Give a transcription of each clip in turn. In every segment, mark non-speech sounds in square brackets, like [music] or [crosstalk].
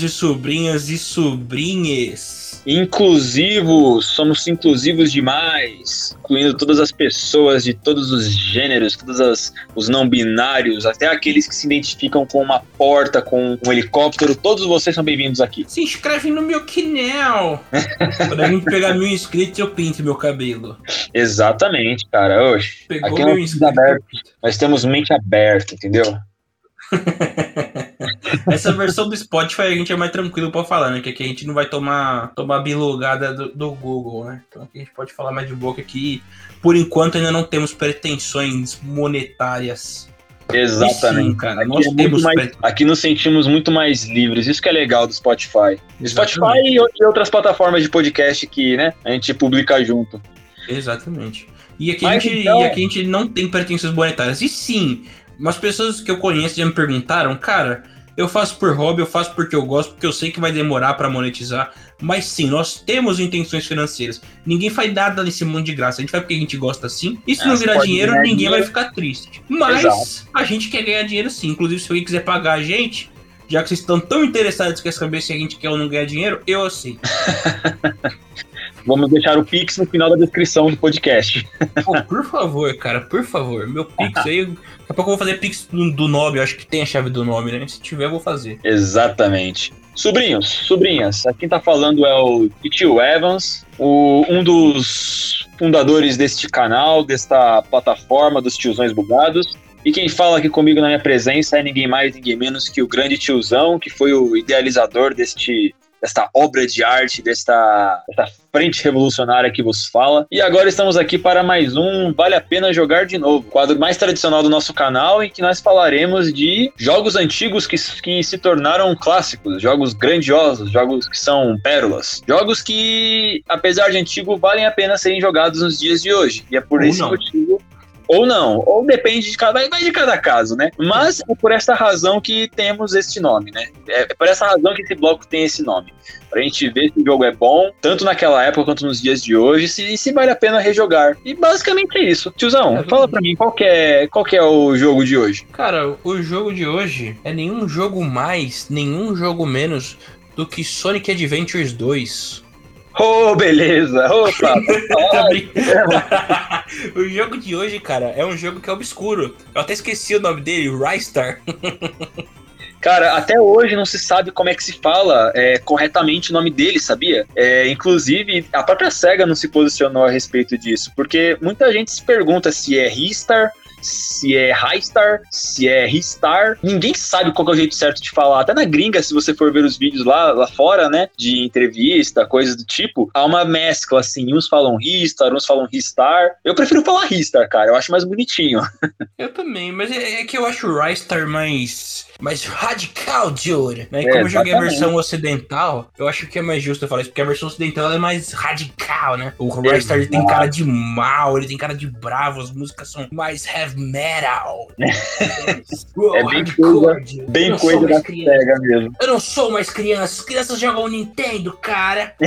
E sobrinhos e sobrinhas e sobrinhas! Inclusivos, somos inclusivos demais, incluindo todas as pessoas de todos os gêneros, todos as, os não binários, até aqueles que se identificam com uma porta, com um helicóptero, todos vocês são bem-vindos aqui. Se inscreve no meu canal! Quando a gente pegar mil inscritos, eu pinto meu cabelo. Exatamente, cara. Oxe, Pegou aqui mil nós, inscritos. aberto, nós temos mente aberta, entendeu? [laughs] Essa versão do Spotify a gente é mais tranquilo pra falar, né? Que aqui a gente não vai tomar, tomar bilogada do, do Google, né? Então aqui a gente pode falar mais de boca aqui. Por enquanto ainda não temos pretensões monetárias. Exatamente. Sim, cara, Aqui, nós é mais- aqui nos sentimos muito mais livres. Isso que é legal do Spotify. Spotify Exatamente. e o- e outras plataformas de podcast que, né, a gente publica junto. Exatamente. E aqui, Mas a gente, então- e aqui a gente não tem pretensões monetárias. E sim, umas pessoas que eu conheço já me perguntaram, cara, eu faço por hobby, eu faço porque eu gosto, porque eu sei que vai demorar pra monetizar. Mas sim, nós temos intenções financeiras. Ninguém faz nada nesse mundo de graça. A gente faz porque a gente gosta sim. E se É, não virar dinheiro, ninguém dinheiro. vai ficar triste. Mas Exato. a gente quer ganhar dinheiro sim. Inclusive, se alguém quiser pagar a gente, já que vocês estão tão interessados que quer saber se a gente quer ou não ganhar dinheiro, eu aceito. [laughs] Vamos deixar o Pix no final da descrição do podcast. Pô, por favor, cara, por favor. Meu Pix aí. Daqui a pouco eu vou fazer Pix do, nome. Eu acho que tem a chave do nome, né? Se tiver, eu vou fazer. Exatamente. Sobrinhos, sobrinhas, aqui quem tá falando é o Tio Evans, o- um dos fundadores deste canal, desta plataforma dos tiozões bugados. E quem fala aqui comigo na minha presença é ninguém mais, ninguém menos que o grande tiozão, que foi o idealizador deste, desta obra de arte, desta, desta frente revolucionária que vos fala. E agora estamos aqui para mais um Vale a Pena Jogar de Novo, quadro mais tradicional do nosso canal, em que nós falaremos de jogos antigos que, que se tornaram clássicos, jogos grandiosos, jogos que são pérolas, jogos que, apesar de antigo, valem a pena serem jogados nos dias de hoje. E é por Ou esse não. motivo ou não, ou depende de cada, vai de cada caso, né? Mas é por essa razão que temos este nome, né? É por essa razão que esse bloco tem esse nome. Pra gente ver se o jogo é bom, tanto naquela época quanto nos dias de hoje, se, e se vale a pena rejogar. E basicamente é isso. Tiozão, É, fala pra mim qual é, qual que é o jogo de hoje. Cara, o jogo de hoje é nenhum jogo mais, nenhum jogo menos do que Sonic Adventures 2. Ô, beleza! Opa! [laughs] [laughs] O jogo de hoje, cara, é um jogo que é obscuro. Eu até esqueci o nome dele, Rystar. [laughs] Cara, até hoje não se sabe como é que se fala é, corretamente o nome dele, sabia? É, inclusive, a própria SEGA não se posicionou a respeito disso, porque muita gente se pergunta se é Ristar, se é Highstar, se é Ristar. Ninguém sabe qual é o jeito certo de falar. Até na gringa, se você for ver os vídeos lá, lá fora, né, de entrevista, coisas do tipo, há uma mescla, assim. Uns falam Ristar, uns falam Ristar. Eu prefiro falar Ristar, cara. Eu acho mais bonitinho. [laughs] Eu também, mas é, é que eu acho o Rystar mais, mais radical, dude. Né? E É, como eu joguei a versão ocidental, eu acho que é mais justo eu falar isso, porque a versão ocidental é mais radical, né? O Rystar ele tem cara de mal, ele tem cara de bravo, as músicas são mais heavy metal. [laughs] Uou, É bem hardcore, coisa- dude. Bem não sou coisa da mais criança. SEGA mesmo. Eu não sou mais criança, as crianças jogam Nintendo, cara. [laughs]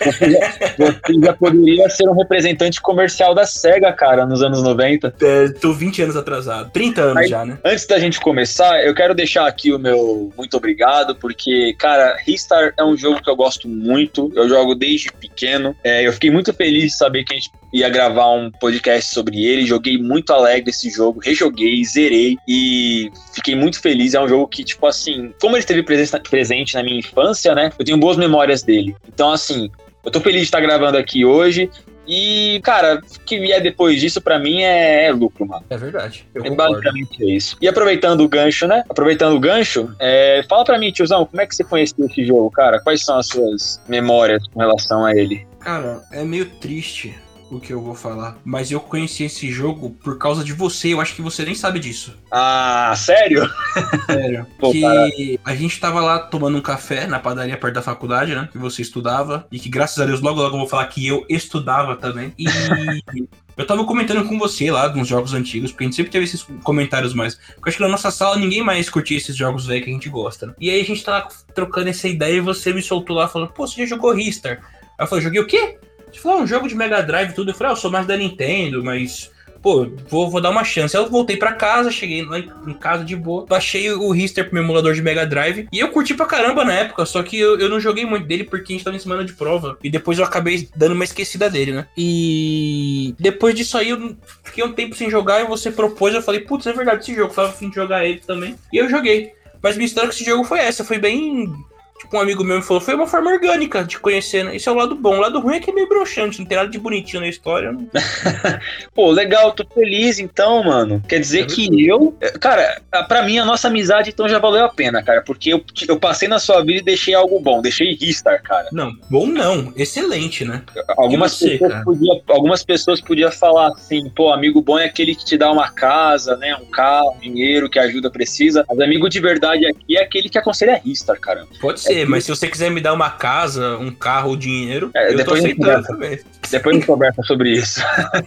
Você já, você já poderia ser um representante comercial da SEGA, cara, nos anos 90. É, tô 20 anos atrasado, 30 anos Aí- já, né? Antes da gente começar, eu quero deixar aqui o meu muito obrigado, porque, cara, Ristar é um jogo que eu gosto muito, eu jogo desde pequeno. É, eu fiquei muito feliz de saber que a gente ia gravar um podcast sobre ele, joguei muito alegre esse jogo, rejoguei, zerei e fiquei muito feliz. É um jogo que, tipo assim, como ele esteve presente, na minha infância, né, eu tenho boas memórias dele. Então, assim, eu tô feliz de estar gravando aqui hoje. E, cara, o que vier depois disso, pra mim, é, é lucro, mano. É verdade. Eu É concordo. basicamente isso. E aproveitando o gancho, né? Aproveitando o gancho, é, fala pra mim, tiozão, como é que você conheceu esse jogo, cara? Quais são as suas memórias com relação a ele? Cara, é meio triste o que eu vou falar, mas eu conheci esse jogo por causa de você. Eu acho que você nem sabe disso. Ah, sério? Sério. [laughs] Pô, que a gente tava lá tomando um café na padaria perto da faculdade, né? Que você estudava. E que graças a Deus, logo logo eu vou falar que eu estudava também. E. [laughs] Eu tava comentando com você lá nos jogos antigos, porque a gente sempre teve esses comentários mais. Porque eu acho que na nossa sala ninguém mais curtia esses jogos velhos que a gente gosta, né? E aí a gente tava trocando essa ideia e você me soltou lá falando, pô, você já jogou Ristar? Aí eu falei, joguei o quê? Você falou, ah, um jogo de Mega Drive tudo. Eu falei, ah, eu sou mais da Nintendo, mas pô, vou, vou dar uma chance. Eu voltei pra casa, cheguei lá em, casa de boa, baixei o Hister pro meu emulador de Mega Drive e eu curti pra caramba na época, só que eu, eu não joguei muito dele porque a gente tava em semana de prova e depois eu acabei dando uma esquecida dele, né? E depois disso aí eu fiquei um tempo sem jogar e você propôs, eu falei, putz, é verdade esse jogo, eu tava afim de jogar ele também. E eu joguei. Mas minha história com esse jogo foi essa, foi bem Tipo, um amigo meu me falou, foi uma forma orgânica de conhecer, né? Esse é o lado bom. O lado ruim é que é meio broxante, não tem nada de bonitinho na história. Não... [laughs] Pô, legal, tô feliz então, mano. Quer dizer é que eu. Cara, pra mim a nossa amizade então já valeu a pena, cara. Porque eu, eu passei na sua vida e deixei algo bom. Deixei Ristar, cara. Não, bom não. Excelente, né? Algumas, você, pessoas, podia, algumas pessoas podiam falar assim, pô, amigo bom é aquele que te dá uma casa, né? Um carro, dinheiro, que ajuda, precisa. Mas amigo de verdade aqui é aquele que aconselha Ristar, cara. Pode ser ser, mas se você quiser me dar uma casa, um carro, dinheiro, é, eu tô aceitando também. Depois a gente conversa sobre [laughs] isso.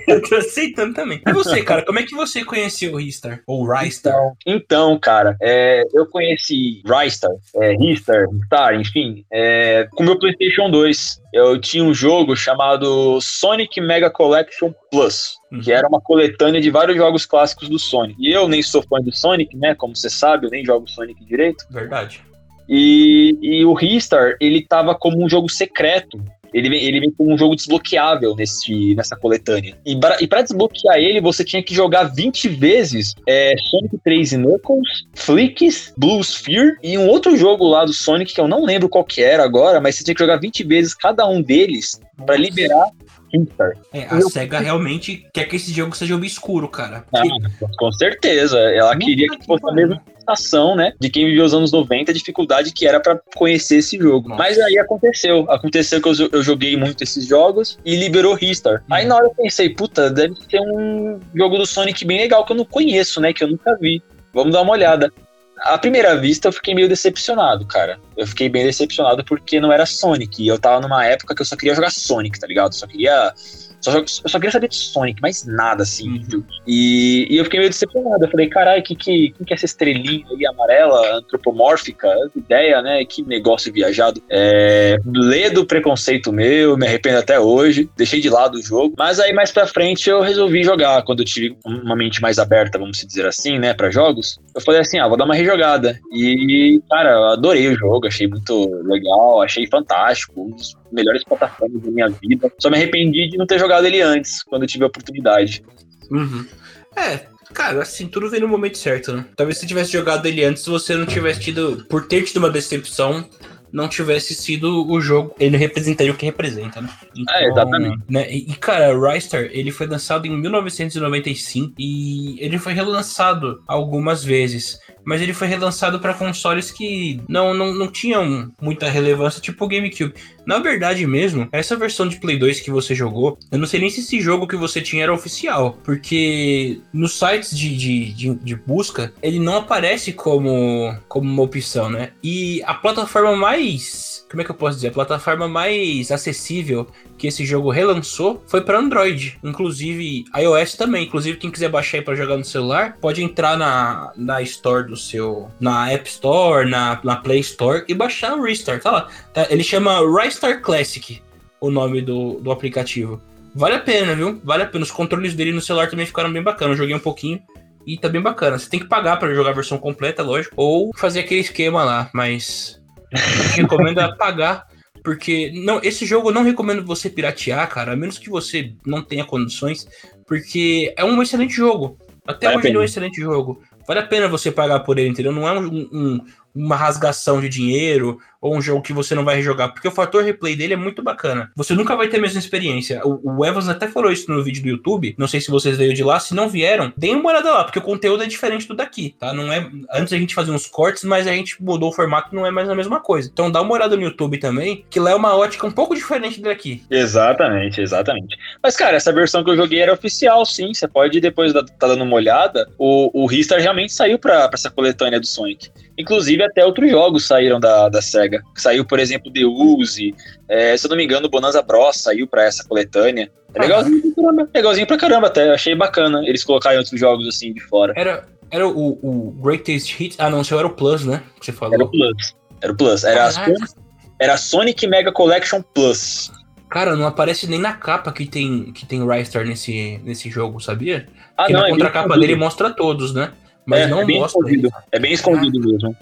eu tô aceitando também. E você, cara, como é que você conheceu o Ristar? Ou Ristar? Então, então cara, é, eu conheci Ristar, é, Ristar, Star, enfim, é, com meu PlayStation 2. Eu tinha um jogo chamado Sonic Mega Collection Plus, uhum. que era uma coletânea de vários jogos clássicos do Sonic. E eu nem sou fã do Sonic, né? Como você sabe, eu nem jogo Sonic direito. Verdade. E, e o Ristar, ele tava como um jogo secreto. Ele vem, ele vem como um jogo desbloqueável nesse, nessa coletânea. E para desbloquear ele, você tinha que jogar 20 vezes é, Sonic 3 Knuckles, Flicks, Blue Sphere e um outro jogo lá do Sonic que eu não lembro qual que era agora, mas você tinha que jogar 20 vezes cada um deles para liberar Ristar. É, a eu... SEGA realmente quer que esse jogo seja obscuro, cara. Porque... Ah, com certeza. Ela queria que fosse a mesma sensação, né, de quem viveu os anos 90, a dificuldade que era para conhecer esse jogo. Nossa. Mas aí aconteceu. Aconteceu que eu, eu, joguei muito esses jogos e liberou Ristar. Uhum. Aí na hora eu pensei, puta, deve ser um jogo do Sonic bem legal que eu não conheço, né, que eu nunca vi. Vamos dar uma olhada. À primeira vista, eu fiquei meio decepcionado, cara. Eu fiquei bem decepcionado porque não era Sonic. E eu tava numa época que eu só queria jogar Sonic, tá ligado? Só queria só, eu só queria saber de Sonic, mais nada, assim. Uhum. E, e, eu fiquei meio decepcionado. Eu falei, caralho, que, que, que, que é essa estrelinha aí amarela, antropomórfica? Ideia, né? Que negócio viajado. É, lê do preconceito meu, me arrependo até hoje. Deixei de lado o jogo. Mas aí mais pra frente eu resolvi jogar. Quando eu tive uma mente mais aberta, vamos dizer assim, né? Pra jogos. Eu falei assim, ah, vou dar uma rejogada. E, cara, eu adorei o jogo. Achei muito legal. Achei fantástico. Um dos melhores plataformas da minha vida. Só me arrependi de não ter jogado ele antes, quando eu tive a oportunidade. Uhum. É, Cara, assim, tudo vem no momento certo, né? Talvez se tivesse jogado ele antes, você não tivesse tido. Por ter tido uma decepção, não tivesse sido o jogo. Ele representaria o que representa, né? Então, é, exatamente. Né? E, cara, Rystar, ele foi lançado em 1995 e ele foi relançado algumas vezes mas ele foi relançado para consoles que não, não, não tinham muita relevância, tipo o GameCube. Na verdade mesmo, essa versão de Play 2 que você jogou, eu não sei nem se esse jogo que você tinha era oficial, porque nos sites de, de, de, de busca, ele não aparece como, como uma opção, né? E a plataforma mais como é que eu posso dizer? A plataforma mais acessível que esse jogo relançou foi para Android, inclusive iOS também. Inclusive, quem quiser baixar aí para jogar no celular, pode entrar na, na Store do seu. na App Store, na, na Play Store e baixar o Restart. Tá lá. Tá? Ele chama Restart Classic, o nome do, do aplicativo. Vale a pena, viu? Vale a pena. Os controles dele no celular também ficaram bem bacanas. Eu joguei um pouquinho e tá bem bacana. Você tem que pagar para jogar a versão completa, lógico, ou fazer aquele esquema lá, mas recomendo apagar, porque não, esse jogo eu não recomendo você piratear, cara, a menos que você não tenha condições, porque é um excelente jogo. Até vale hoje ele é um excelente jogo. Vale a pena você pagar por ele, entendeu? Não é um, um, uma rasgação de dinheiro ou um jogo que você não vai rejogar, porque o fator replay dele é muito bacana. Você nunca vai ter a mesma experiência. O, o Evans até falou isso no vídeo do YouTube, não sei se vocês veio de lá, se não vieram, deem uma olhada lá, porque o conteúdo é diferente do daqui, tá? Não é antes a gente fazia uns cortes, mas a gente mudou o formato, não é mais a mesma coisa. Então dá uma olhada no YouTube também, que lá é uma ótica um pouco diferente daqui. Exatamente, exatamente. Mas cara, essa versão que eu joguei era oficial, sim. Você pode depois tá dando uma olhada. O, o Ristar realmente saiu para essa coletânea do Sonic. Inclusive, até outros jogos saíram da, da SEGA. Saiu, por exemplo, The Uzi. É, se eu não me engano, Bonanza Bros saiu pra essa coletânea. É legalzinho, pra caramba, legalzinho pra caramba até. Achei bacana eles colocarem outros jogos assim de fora. Era, era o, o Greatest Hits. Ah, não, seu era o Plus, né? Que você falou. Era o Plus. Era o Plus. Era, a Sonic, era Sonic Mega Collection Plus. Cara, não aparece nem na capa que tem que tem Rystar nesse, nesse jogo, sabia? Ah, Porque não, na é contracapa dele mostra todos, né? Mas É, não é bem mostra. escondido. É bem escondido mesmo.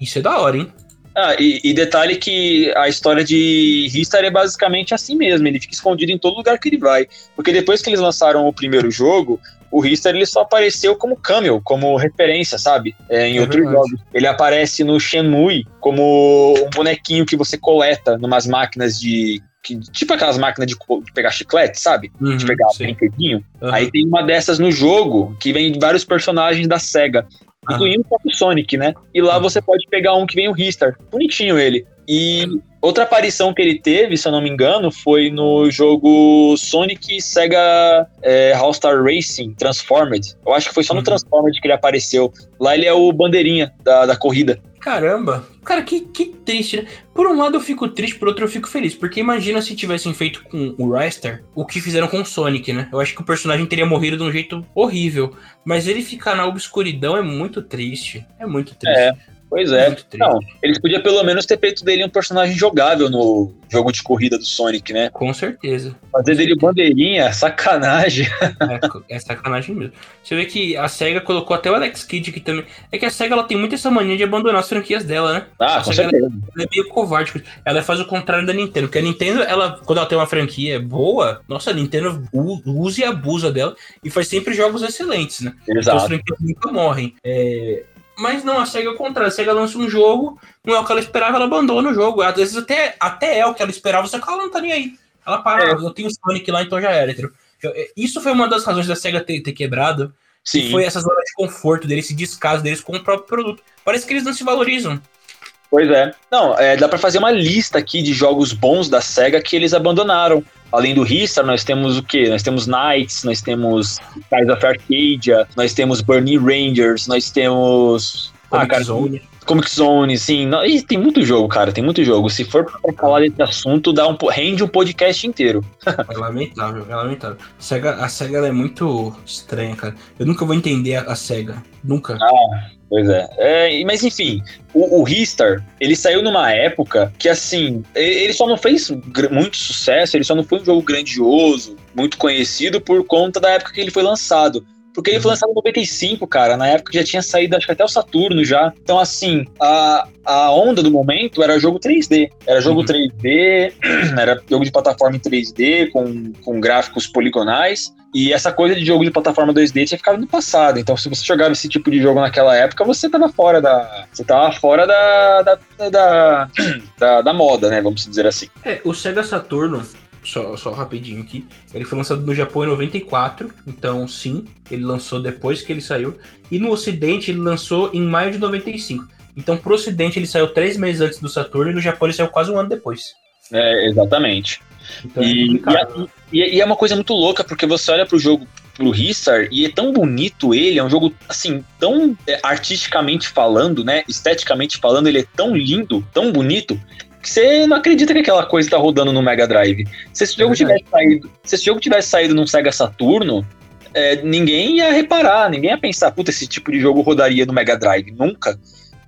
Isso é da hora, hein? Ah, e, e detalhe que a história de Ristar é basicamente assim mesmo, ele fica escondido em todo lugar que ele vai. Porque depois que eles lançaram o primeiro jogo, o Ristar ele só apareceu como cameo, como referência, sabe? É, em É outros jogos. Ele aparece no Shenmue como um bonequinho que você coleta numas máquinas de. que- tipo aquelas máquinas de, de pegar chiclete, sabe? De Uhum, pegar sim. brinquedinho. Aham. Aí tem uma dessas no jogo que vem de vários personagens da SEGA, Incluindo o próprio Sonic, né? E lá você pode pegar um que vem o Ristar. Bonitinho ele. E outra aparição que ele teve, se eu não me engano, foi no jogo Sonic Sega é, All-Star Racing Transformed. Eu acho que foi só no Uhum. Transformed que ele apareceu. Lá ele é o bandeirinha da, da corrida. Caramba, cara, que, que triste, né? Por um lado eu fico triste, por outro eu fico feliz. Porque imagina se tivessem feito com o Rystar o que fizeram com o Sonic, né? Eu acho que o personagem teria morrido de um jeito horrível. Mas ele ficar na obscuridão é muito triste. É muito triste. É, Pois é. Não, eles podiam pelo menos ter feito dele um personagem jogável no jogo de corrida do Sonic, né? Com certeza. Fazer dele bandeirinha, [laughs] sacanagem. É, é sacanagem mesmo. Você vê que a SEGA colocou até o Alex Kidd aqui também. É que a SEGA ela tem muito essa mania de abandonar as franquias dela, né? Ah, A com SEGA certeza. ela é meio covarde. Ela faz o contrário da Nintendo. Porque a Nintendo, ela, quando ela tem uma franquia boa, nossa, a Nintendo usa e abusa dela e faz sempre jogos excelentes, né? Então as Exato. franquias nunca morrem. É, Mas não, a SEGA é o contrário. A SEGA lança um jogo, não é o que ela esperava, ela abandona o jogo. Às vezes até, até é o que ela esperava, só que ela não tá nem aí. Ela para, É. eu tenho o Sonic lá, então já era. entendeu? Eu- é, Isso foi uma das razões da SEGA ter, ter quebrado. Sim. Foi essas horas de conforto deles, esse descaso deles com o próprio produto. Parece que eles não se valorizam. Pois é. Não, é, dá pra fazer uma lista aqui de jogos bons da SEGA que eles abandonaram. Além do Ristar, nós temos o quê? Nós temos Knights, nós temos Skies of Arcadia, nós temos Burning Rangers, nós temos... Ah, Comic cara, Zone. Comic Zone, sim. E tem muito jogo, cara, tem muito jogo. Se for pra falar desse assunto, dá um, rende um podcast inteiro. [laughs] É lamentável, é lamentável. A SEGA, a SEGA é muito estranha, cara. Eu nunca vou entender a, a SEGA. Nunca. Pois é. É, mas enfim, o, o Ristar, ele saiu numa época que, assim, ele só não fez muito sucesso, ele só não foi um jogo grandioso, muito conhecido por conta da época que ele foi lançado. Porque ele foi lançado em 95, cara. Na época já tinha saído, acho que até o Saturno já. Então, assim, a, a onda do momento era jogo 3D. Era jogo Uhum. 3D, [clears throat] era jogo de plataforma em 3D, com, com gráficos poligonais. E essa coisa de jogo de plataforma 2D tinha ficado no passado. Então, se você jogava esse tipo de jogo naquela época, você tava fora da. Você tava fora da. da, da, [clears throat] da, da moda, né? Vamos dizer assim. É, o Sega Saturno, só, só rapidinho aqui, ele foi lançado no Japão em 94, então sim, ele lançou depois que ele saiu. E no Ocidente ele lançou em maio de 95. Então pro Ocidente ele saiu três meses antes do Saturno e no Japão ele saiu quase um ano depois. É, exatamente. Então é E, complicado. e, e é uma coisa muito louca, porque você olha pro jogo, pro Ristar, e é tão bonito ele, é um jogo, assim, tão é, artisticamente falando, né, esteticamente falando, ele é tão lindo, tão bonito, que você não acredita que aquela coisa tá rodando no Mega Drive. Se esse jogo É tivesse saído, se esse jogo tivesse saído num Sega Saturno, é, ninguém ia reparar, ninguém ia pensar, puta, esse tipo de jogo rodaria no Mega Drive, nunca.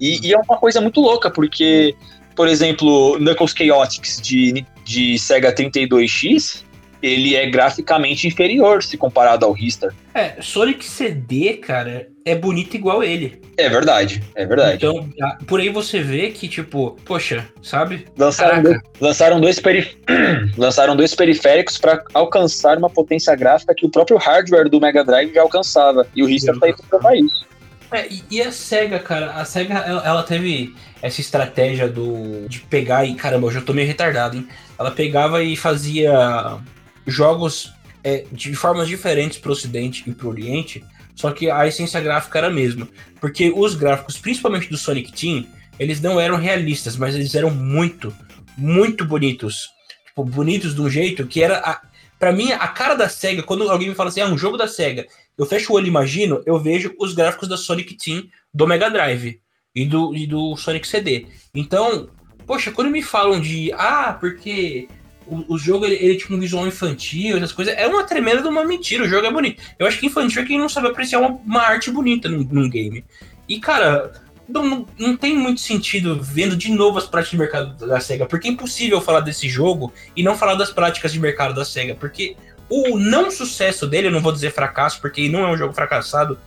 E, e é uma coisa muito louca, porque, por exemplo, Knuckles Chaotix de, de Sega 32X, ele é graficamente inferior se comparado ao Ristar. É, Sonic CD, cara, é bonito igual ele. É verdade, é verdade. Então, por aí você vê que, tipo, poxa, sabe? lançaram, dois, lançaram, dois perif- [clears throat] lançaram dois periféricos para alcançar uma potência gráfica que o próprio hardware do Mega Drive já alcançava. E o Ristar tá aí pra provar isso. É, e, e a SEGA, cara, a SEGA, ela, ela teve essa estratégia do de pegar e, caramba, eu já tô meio retardado, hein? Ela pegava e fazia jogos é, de formas diferentes pro Ocidente e pro Oriente, só que a essência gráfica era a mesma. Porque os gráficos, principalmente do Sonic Team, eles não eram realistas, mas eles eram muito, muito bonitos. Tipo, bonitos de um jeito que era. A, pra mim, a cara da SEGA, quando alguém me fala assim, ah, um jogo da SEGA, eu fecho o olho e imagino, eu vejo os gráficos da Sonic Team do Mega Drive e do, e do Sonic CD. Então, poxa, quando me falam de, ah, porque o, o jogo ele, ele tinha um visual infantil, essas coisas, é uma tremenda de uma mentira, o jogo é bonito. Eu acho que infantil é quem não sabe apreciar uma, uma arte bonita num, num game. E, cara, não, não, não, tem muito sentido vendo de novo as práticas de mercado da SEGA, porque é impossível falar desse jogo e não falar das práticas de mercado da SEGA, porque o não sucesso dele, eu não vou dizer fracasso, porque não é um jogo fracassado,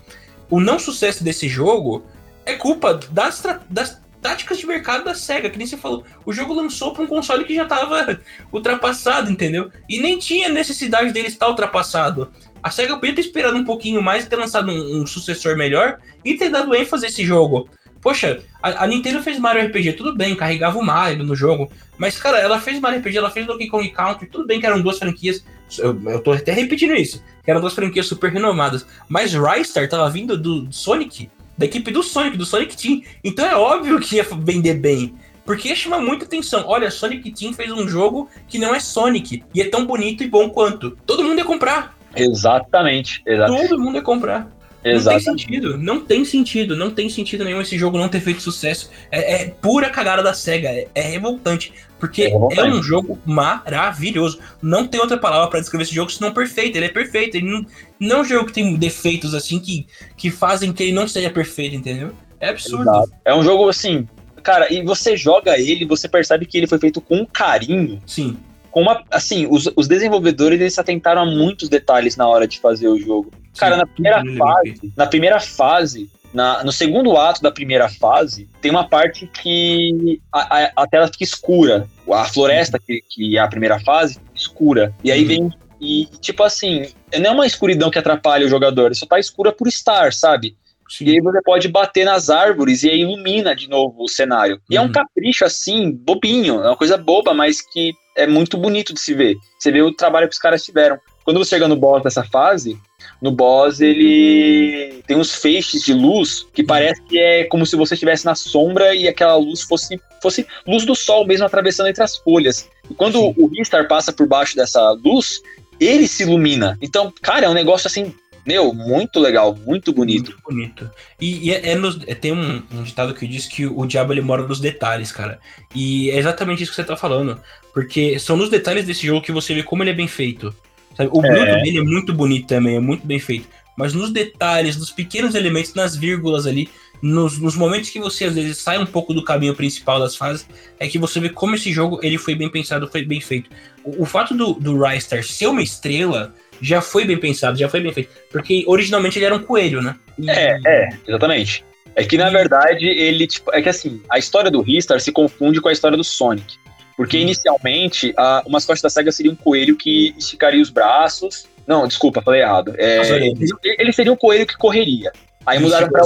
o não sucesso desse jogo é culpa das, das táticas de mercado da SEGA, que nem você falou. O jogo lançou para um console que já estava [laughs] ultrapassado, entendeu? E nem tinha necessidade dele estar ultrapassado. A SEGA podia ter esperado um pouquinho mais e ter lançado um, um sucessor melhor e ter dado ênfase a esse jogo. Poxa, a, a, Nintendo fez Mario RPG, tudo bem, carregava o Mario no jogo. Mas, cara, ela fez Mario RPG, ela fez Donkey Kong Country, tudo bem que eram duas franquias. Eu, eu tô até repetindo isso, que eram duas franquias super renomadas. Mas Rystar tava vindo do Sonic, da equipe do Sonic, do Sonic Team. Então é óbvio que ia vender bem. Porque ia chamar muita atenção. Olha, Sonic Team fez um jogo que não é Sonic. E é tão bonito e bom quanto. Todo mundo ia comprar. Exatamente. exatamente. Todo mundo ia comprar. Não tem sentido, não tem sentido, não tem sentido nenhum esse jogo não ter feito sucesso. É, é pura cagada da SEGA, é, é revoltante. Porque é, é, um jogo maravilhoso. Não tem outra palavra para descrever esse jogo senão perfeito. Ele é perfeito. Ele não, não é um jogo que tem defeitos assim que, que fazem que ele não seja perfeito, entendeu? É absurdo. Exato. É um jogo assim. Cara, e você joga ele, você percebe que ele foi feito com carinho. Sim com uma. Assim, os, os desenvolvedores eles atentaram a muitos detalhes na hora de fazer o jogo. Sim, Cara, na primeira fase, na primeira fase, na, no segundo ato da primeira fase, tem uma parte que a, a, a tela fica escura. A floresta, que, que é a primeira fase, escura. E aí uhum. vem. E, tipo assim, não é uma escuridão que atrapalha o jogador, só tá escura por estar, sabe? Sim. E aí você pode bater nas árvores e aí ilumina de novo o cenário. Uhum. E é um uhum. capricho assim, bobinho, é uma coisa boba, mas que é muito bonito de se ver. Você vê o trabalho que os caras tiveram. Quando você chega no boss dessa fase, no boss ele tem uns feixes de luz que parece que é como se você estivesse na sombra e aquela luz fosse, fosse luz do sol mesmo atravessando entre as folhas. E quando Sim. o Ristar passa por baixo dessa luz, ele se ilumina. Então, cara, é um negócio assim meu, muito legal, muito bonito. Muito bonito. E, e é, é nos, é, tem um, um, ditado que diz que o diabo ele mora nos detalhes, cara. E é exatamente isso que você tá falando. Porque são nos detalhes desse jogo que você vê como ele é bem feito. Sabe? O é. bruto dele é muito bonito também, é muito bem feito. Mas nos detalhes, nos pequenos elementos, nas vírgulas ali, nos, nos, momentos que você às vezes sai um pouco do caminho principal das fases, é que você vê como esse jogo ele foi bem pensado, foi bem feito. O, o fato do, do Rystar ser uma estrela já foi bem pensado, já foi bem feito. Porque originalmente ele era um coelho, né? E... É, é, exatamente. É que na verdade ele, tipo, é que assim, a história do Ristar se confunde com a história do Sonic. Porque inicialmente a, o mascote da SEGA seria um coelho que esticaria os braços. Não, desculpa, falei errado. É, ele, ele seria um coelho que correria. Aí mudaram para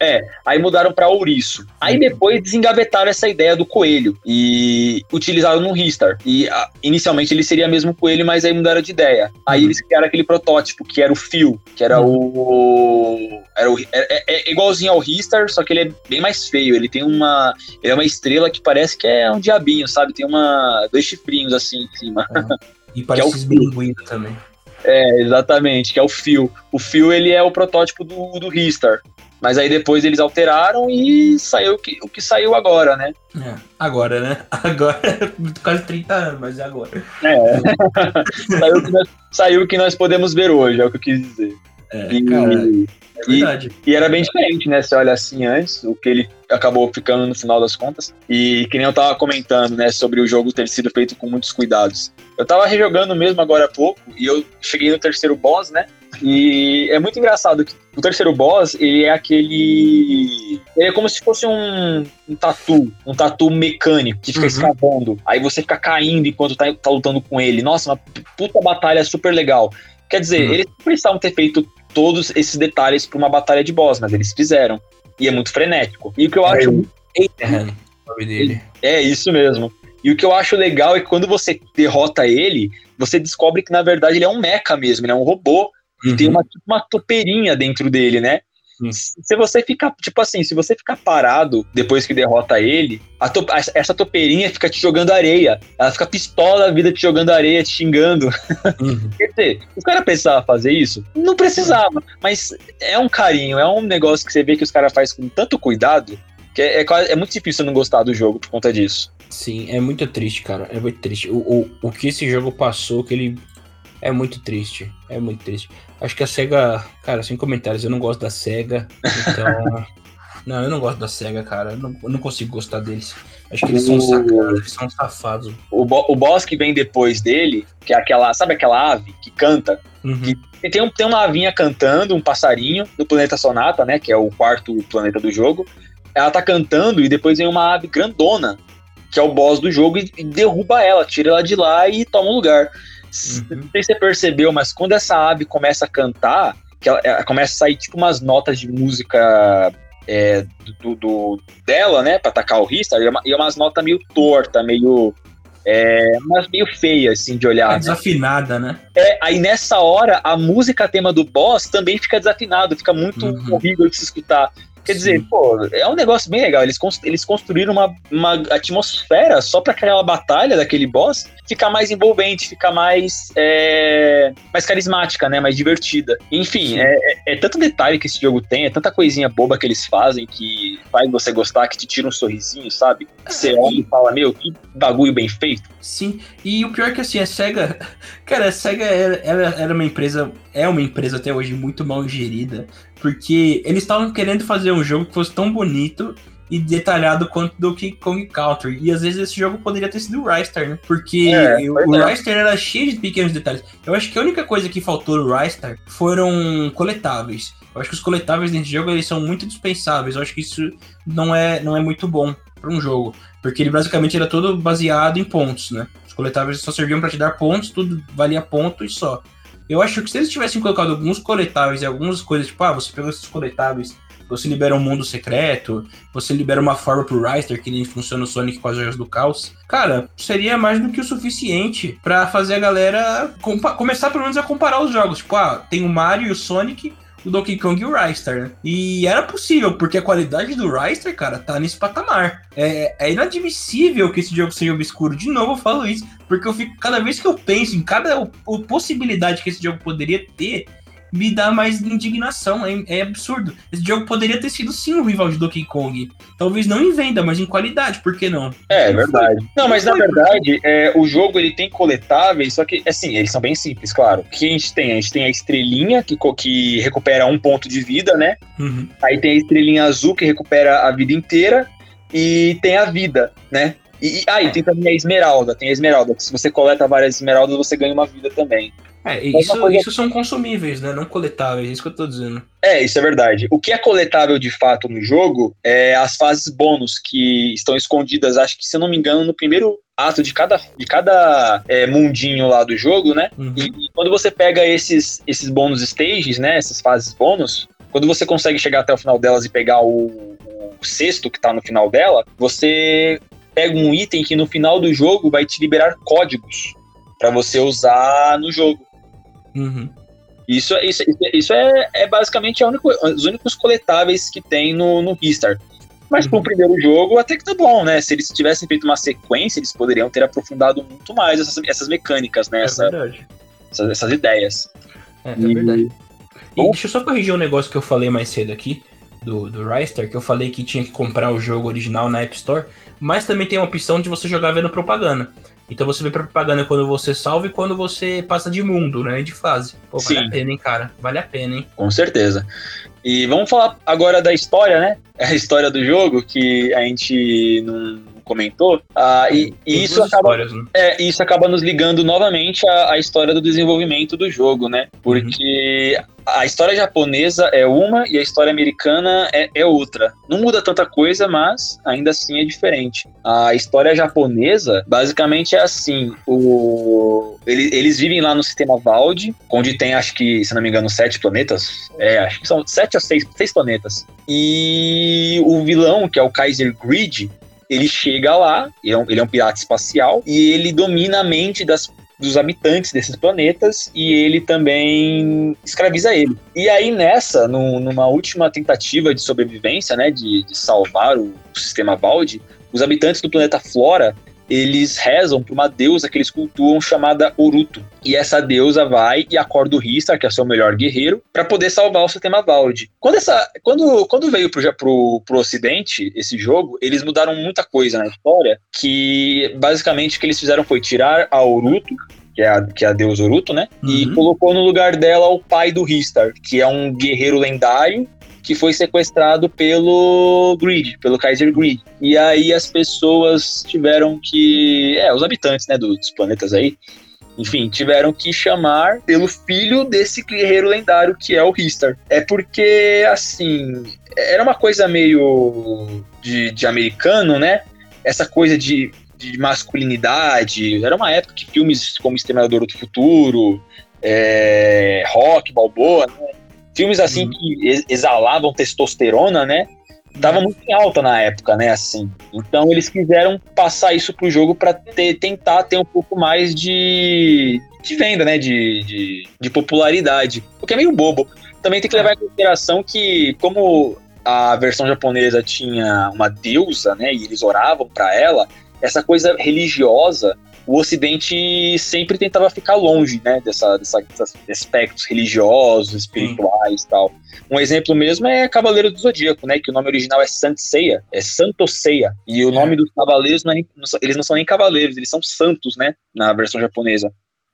é, aí mudaram para ouriço. Aí depois desengavetaram essa ideia do coelho e utilizaram no Ristar. E a, inicialmente ele seria mesmo coelho, mas aí mudaram de ideia. Aí uhum. eles criaram aquele protótipo que era o Fio, que era uhum. o era o, é, é, é, igualzinho ao Ristar, só que ele é bem mais feio. Ele tem uma ele é uma estrela que parece que é um diabinho, sabe? Tem uma dois chifrinhos assim em cima. Uhum. [laughs] E parece é também. É, exatamente, que é o Phil. O Phil, ele é o protótipo do, do Ristar. Mas aí depois eles alteraram e saiu o que, o que saiu agora, né? É, agora, né? [laughs] Agora, quase 30 anos, mas é agora. É. [laughs] saiu, o que nós, saiu o que nós podemos ver hoje, é o que eu quis dizer. É, e, cara, é verdade. E, e, era bem diferente, né? Você olha assim antes, o que ele acabou ficando no final das contas. E que nem eu tava comentando, né, sobre o jogo ter sido feito com muitos cuidados. Eu tava rejogando mesmo agora há pouco e eu cheguei no terceiro boss, né? E é muito engraçado que o terceiro boss, ele é aquele. Ele é como se fosse um, um tatu, um tatu mecânico que fica uhum. escavando. Aí você fica caindo enquanto tá, tá lutando com ele. Nossa, uma puta batalha super legal. Quer dizer, uhum. eles precisavam ter feito todos esses detalhes para uma batalha de boss, mas eles fizeram. E é muito frenético. E o que eu é acho. É, nome dele. É isso mesmo. E o que eu acho legal é que quando você derrota ele, você descobre que na verdade ele é um mecha mesmo, ele é um robô. Uhum. E tem uma, uma topeirinha dentro dele, né? Se você ficar, tipo assim, se você ficar parado depois que derrota ele, to, essa topeirinha fica te jogando areia. Ela fica pistola a vida te jogando areia, te xingando. Uhum. [laughs] Quer dizer, o cara precisava fazer isso? Não precisava, mas é um carinho, é um negócio que você vê que os caras fazem com tanto cuidado que é, é, é, muito difícil não gostar do jogo por conta disso. Sim, é muito triste, cara. É muito triste. O, o, o que esse jogo passou, que ele é muito triste. É muito triste. Acho que a SEGA, cara, sem comentários, eu não gosto da SEGA, então [laughs] Não, eu não gosto da SEGA, cara. Eu não, eu não consigo gostar deles. Acho que eles são sacados, eles são safados. O, bo o boss que vem depois dele, que é aquela, sabe aquela ave que canta? Uhum. Que tem, um, tem uma avinha cantando, um passarinho, do planeta Sonata, né? Que é o quarto planeta do jogo. Ela tá cantando e depois vem uma ave grandona, que é o boss do jogo, e, e derruba ela, tira ela de lá e toma um lugar. Uhum. Não sei se você percebeu, mas quando essa ave começa a cantar, que ela, ela começa a sair tipo umas notas de música é, do, do- dela, né, pra atacar o Ristar, e é uma- e é umas notas meio torta, meio. É, mas meio feia, assim, de olhar. É né? desafinada, né? É, aí nessa hora, a música tema do boss também fica desafinado, fica muito Uhum. horrível de se escutar. Quer dizer, Sim. pô, é um negócio bem legal. Eles, eles construíram uma, uma atmosfera só pra aquela batalha daquele boss ficar mais envolvente, ficar mais, é, mais carismática, né? Mais divertida. Enfim, é, é- é tanto detalhe que esse jogo tem, é tanta coisinha boba que eles fazem que faz você gostar, que te tira um sorrisinho, sabe? Você É, olha e fala, meu, que bagulho bem feito. Sim, e o pior é que assim, a SEGA. [laughs] Cara, a SEGA era, era uma empresa. É uma empresa até hoje muito mal gerida. Porque eles estavam querendo fazer um jogo que fosse tão bonito e detalhado quanto do King Kong Country. E às vezes esse jogo poderia ter sido o Rystar, né? Porque É, o é. Rystar era cheio de pequenos detalhes. Eu acho que a única coisa que faltou no Rystar foram coletáveis. Eu acho que os coletáveis desse jogo eles são muito dispensáveis. Eu acho que isso não é, não é muito bom para um jogo. Porque ele basicamente era todo baseado em pontos, né? Os coletáveis só serviam para te dar pontos, tudo valia ponto e só. Eu acho que se eles tivessem colocado alguns coletáveis e algumas coisas, tipo, ah, você pegou esses coletáveis, você libera um mundo secreto, você libera uma forma pro Ryster, que nem funciona o Sonic com as joias do caos. Cara, seria mais do que o suficiente pra fazer a galera começar pelo menos a comparar os jogos. Tipo, ah, tem o Mario e o Sonic, o Donkey Kong e o Ryster, né? E era possível, porque a qualidade do Ryster, cara, tá nesse patamar. É, é inadmissível que esse jogo seja obscuro. De novo eu falo isso, porque eu fico, cada vez que eu penso em cada o- o possibilidade que esse jogo poderia ter, me dá mais indignação. É, é absurdo. Esse jogo poderia ter sido sim um rival de Donkey Kong. Talvez não em venda, mas em qualidade, por que não? É, é Não verdade. Não, mas na Foi, verdade, é, o jogo ele tem coletáveis, só que, assim, eles são bem simples, claro. O que a gente tem? A gente tem a estrelinha, que, que recupera um ponto de vida, né? Uhum. Aí tem a estrelinha azul, que recupera a vida inteira. E tem a vida, né? E, ah, e tem também a esmeralda. Tem a esmeralda, que se você coleta várias esmeraldas, você ganha uma vida também. É, e Mas isso, coisa- isso são consumíveis, né? Não coletáveis, é isso que eu tô dizendo. É, isso é verdade. O que é coletável de fato no jogo é as fases bônus que estão escondidas, acho que, se eu não me engano, no primeiro ato de cada, de cada é, mundinho lá do jogo, né? Uhum. E, e quando você pega esses, esses bônus stages, né? Essas fases bônus, quando você consegue chegar até o final delas e pegar o, o sexto que tá no final dela, você pega um item que no final do jogo vai te liberar códigos pra você usar no jogo. Uhum. Isso, isso, isso, isso é, é basicamente único- os únicos coletáveis que tem no, no Ristar. Mas Uhum. para o primeiro jogo, até que tá bom, né? Se eles tivessem feito uma sequência, eles poderiam ter aprofundado muito mais essas, essas mecânicas, né? É Essa- verdade. essas, essas ideias. É, é E- verdade. E Bom. deixa eu só corrigir um negócio que eu falei mais cedo aqui, do, do Ryster, que eu falei que tinha que comprar o jogo original na App Store, mas também tem a opção de você jogar vendo propaganda. Então você vê propaganda quando você salva e quando você passa de mundo, né? De fase. Pô, vale Sim. a pena, hein, cara? Vale a pena, hein? Com certeza. E vamos falar agora da história, né? É [laughs] a história do jogo que a gente não comentou. Ah, e, e isso acaba né? É, isso acaba nos ligando novamente à, à história do desenvolvimento do jogo, né? Porque a história japonesa é uma e a história americana é, é outra. Não muda tanta coisa, mas ainda assim é diferente. A história japonesa, basicamente, é assim: o... ele- eles vivem lá no sistema Valde, onde tem, acho que, se não me engano, sete planetas. É, acho que são sete ou seis, seis planetas. E o vilão, que é o Kaiser Grid, ele chega lá, ele é um, ele é um pirata espacial, e ele domina a mente das, dos habitantes desses planetas, e ele também escraviza ele. E aí nessa, num- numa última tentativa de sobrevivência, né, de, de salvar o, o sistema Valde, os habitantes do planeta Flora, eles rezam para uma deusa que eles cultuam chamada Oruto. E essa deusa vai e acorda o Ristar, que é o seu melhor guerreiro, para poder salvar o sistema Valde. Quando, essa, quando, quando veio pro, pro, pro ocidente esse jogo, eles mudaram muita coisa na história, que basicamente o que eles fizeram foi tirar a Oruto, que é a, que é a deusa Oruto, né? E Uhum. colocou no lugar dela o pai do Ristar, que é um guerreiro lendário, que foi sequestrado pelo Grid, pelo Kaiser Grid. E aí as pessoas tiveram que. É, os habitantes, né, dos planetas aí. Enfim, tiveram que chamar pelo filho desse guerreiro lendário que é o Ristar. É porque, assim, era uma coisa meio de, de americano, né? Essa coisa de, de masculinidade. Era uma época que filmes como Exterminador do Futuro, é, Rock, Balboa, né? Filmes assim uhum. que exalavam testosterona, né? Tava muito em alta na época, né? Assim. Então eles quiseram passar isso pro jogo para tentar ter um pouco mais de, de venda, né? De, de, de popularidade. O que é meio bobo. Também tem que levar em consideração que, como a versão japonesa tinha uma deusa, né? E eles oravam para ela, essa coisa religiosa o Ocidente sempre tentava ficar longe, né, dessa, dessa, desses aspectos religiosos, espirituais e tal. Um exemplo mesmo é Cavaleiro do Zodíaco, né, que o nome original é Saint Seiya, é Santo Seiya, e o nome dos cavaleiros, não é, eles não são nem cavaleiros, eles são santos, né, na versão japonesa.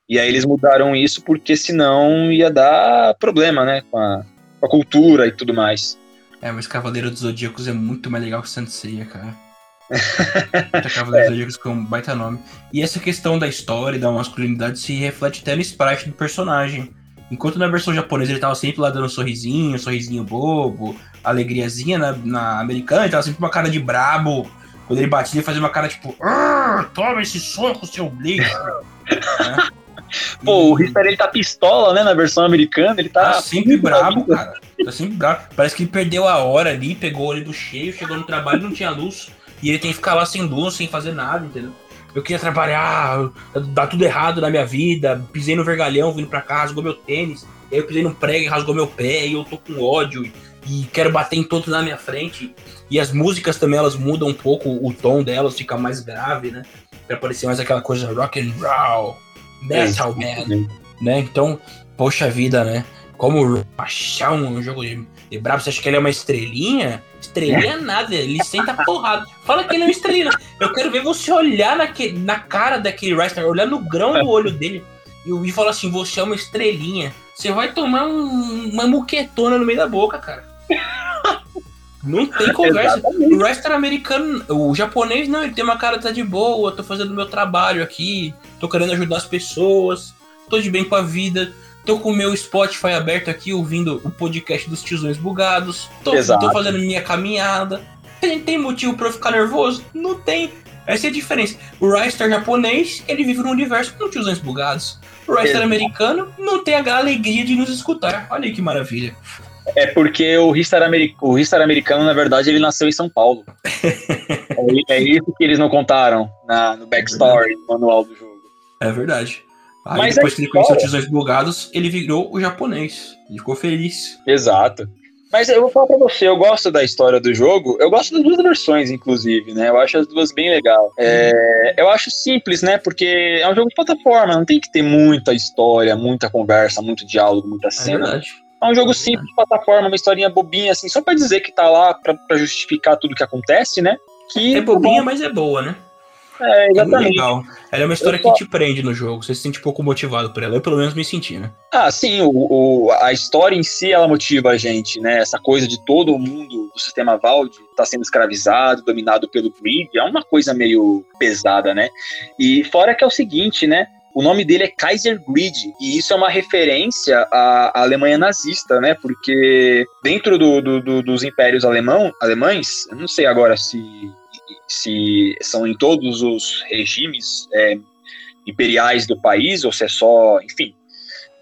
E aí eles mudaram isso porque senão ia dar problema, né, com a, com a cultura e tudo mais. É, mas Cavaleiro dos Zodíacos é muito mais legal que Saint Seiya, cara. Cavaleiros é. Com um baita nome. E essa questão da história e da masculinidade se reflete até no sprite do personagem. Enquanto na versão japonesa ele tava sempre lá dando um sorrisinho, um sorrisinho bobo, alegriazinha, na, na americana ele tava sempre com uma cara de brabo. Quando ele batia, ele fazia uma cara tipo, toma esse soco, seu lixo. né? [laughs] Pô, o Richter ele tá pistola, né? Na versão americana, ele tá. Tá sempre brabo, cara. Tá sempre brabo. Parece que ele perdeu a hora ali, pegou o ônibus cheio, chegou no trabalho e não tinha luz. E ele tem que ficar lá sem luz, sem fazer nada, entendeu? Eu queria trabalhar, dá tudo errado na minha vida, pisei no vergalhão vindo pra cá, rasgou meu tênis, aí eu pisei no prego e rasgou meu pé, e eu tô com ódio, e quero bater em todos na minha frente. E as músicas também, elas mudam um pouco o tom delas, fica mais grave, né? Pra parecer mais aquela coisa rock and roll, metal man, né? Então, poxa vida, né? Como achar um jogo de, de brabo, você acha que ele é uma estrelinha? Estrelinha nada, ele senta porrada. Fala que ele é uma estrelinha. Eu quero ver você olhar naque, na cara daquele wrestler, olhar no grão do olho dele e, e falar assim: você é uma estrelinha. Você vai tomar um, uma muquetona no meio da boca, cara. Não tem [laughs] conversa. Exatamente. O wrestler americano, o japonês não, ele tem uma cara tá de boa, tô fazendo meu trabalho aqui, tô querendo ajudar as pessoas, tô de bem com a vida. Tô com o meu Spotify aberto aqui, ouvindo o podcast dos tiozões bugados. Tô, tô fazendo minha caminhada. Tem, tem motivo pra eu ficar nervoso? Não tem. Essa é a diferença. O Ryster japonês, ele vive no universo com tiozões bugados. O Ryster americano não tem a alegria de nos escutar. Olha aí que maravilha. É porque o Ristar, Ameri o Ristar americano, na verdade, ele nasceu em São Paulo. [laughs] é, é, isso que eles não contaram na, no backstory, no manual do jogo. É verdade. Aí Mas depois que ele conheceu os Tesouros Bugados, ele virou o japonês. Ele ficou feliz. Exato. Mas eu vou falar pra você, eu gosto da história do jogo, eu gosto das duas versões, inclusive, né? Eu acho as duas bem legal. É, eu acho simples, né? Porque é um jogo de plataforma, não tem que ter muita história, muita conversa, muito diálogo, muita é cena. É verdade. É um jogo é simples de plataforma, uma historinha bobinha, assim, só pra dizer que tá lá pra, pra justificar tudo que acontece, né? Que, é bobinha, mas é boa, né? É, exatamente. É legal. Ela é uma história que te prende no jogo, você se sente pouco motivado por ela. Eu, pelo menos, me senti, né? Ah, sim, o, o, a história em si, ela motiva a gente, né? Essa coisa de todo o mundo do sistema Valde tá sendo escravizado, dominado pelo Greed, é uma coisa meio pesada, né? E fora que é o seguinte, né? O nome dele é Kaiser Grid, e isso é uma referência à Alemanha nazista, né? Porque dentro do, do, do, dos impérios alemão, alemães, eu não sei agora se se são em todos os regimes é, imperiais do país ou se é só, enfim.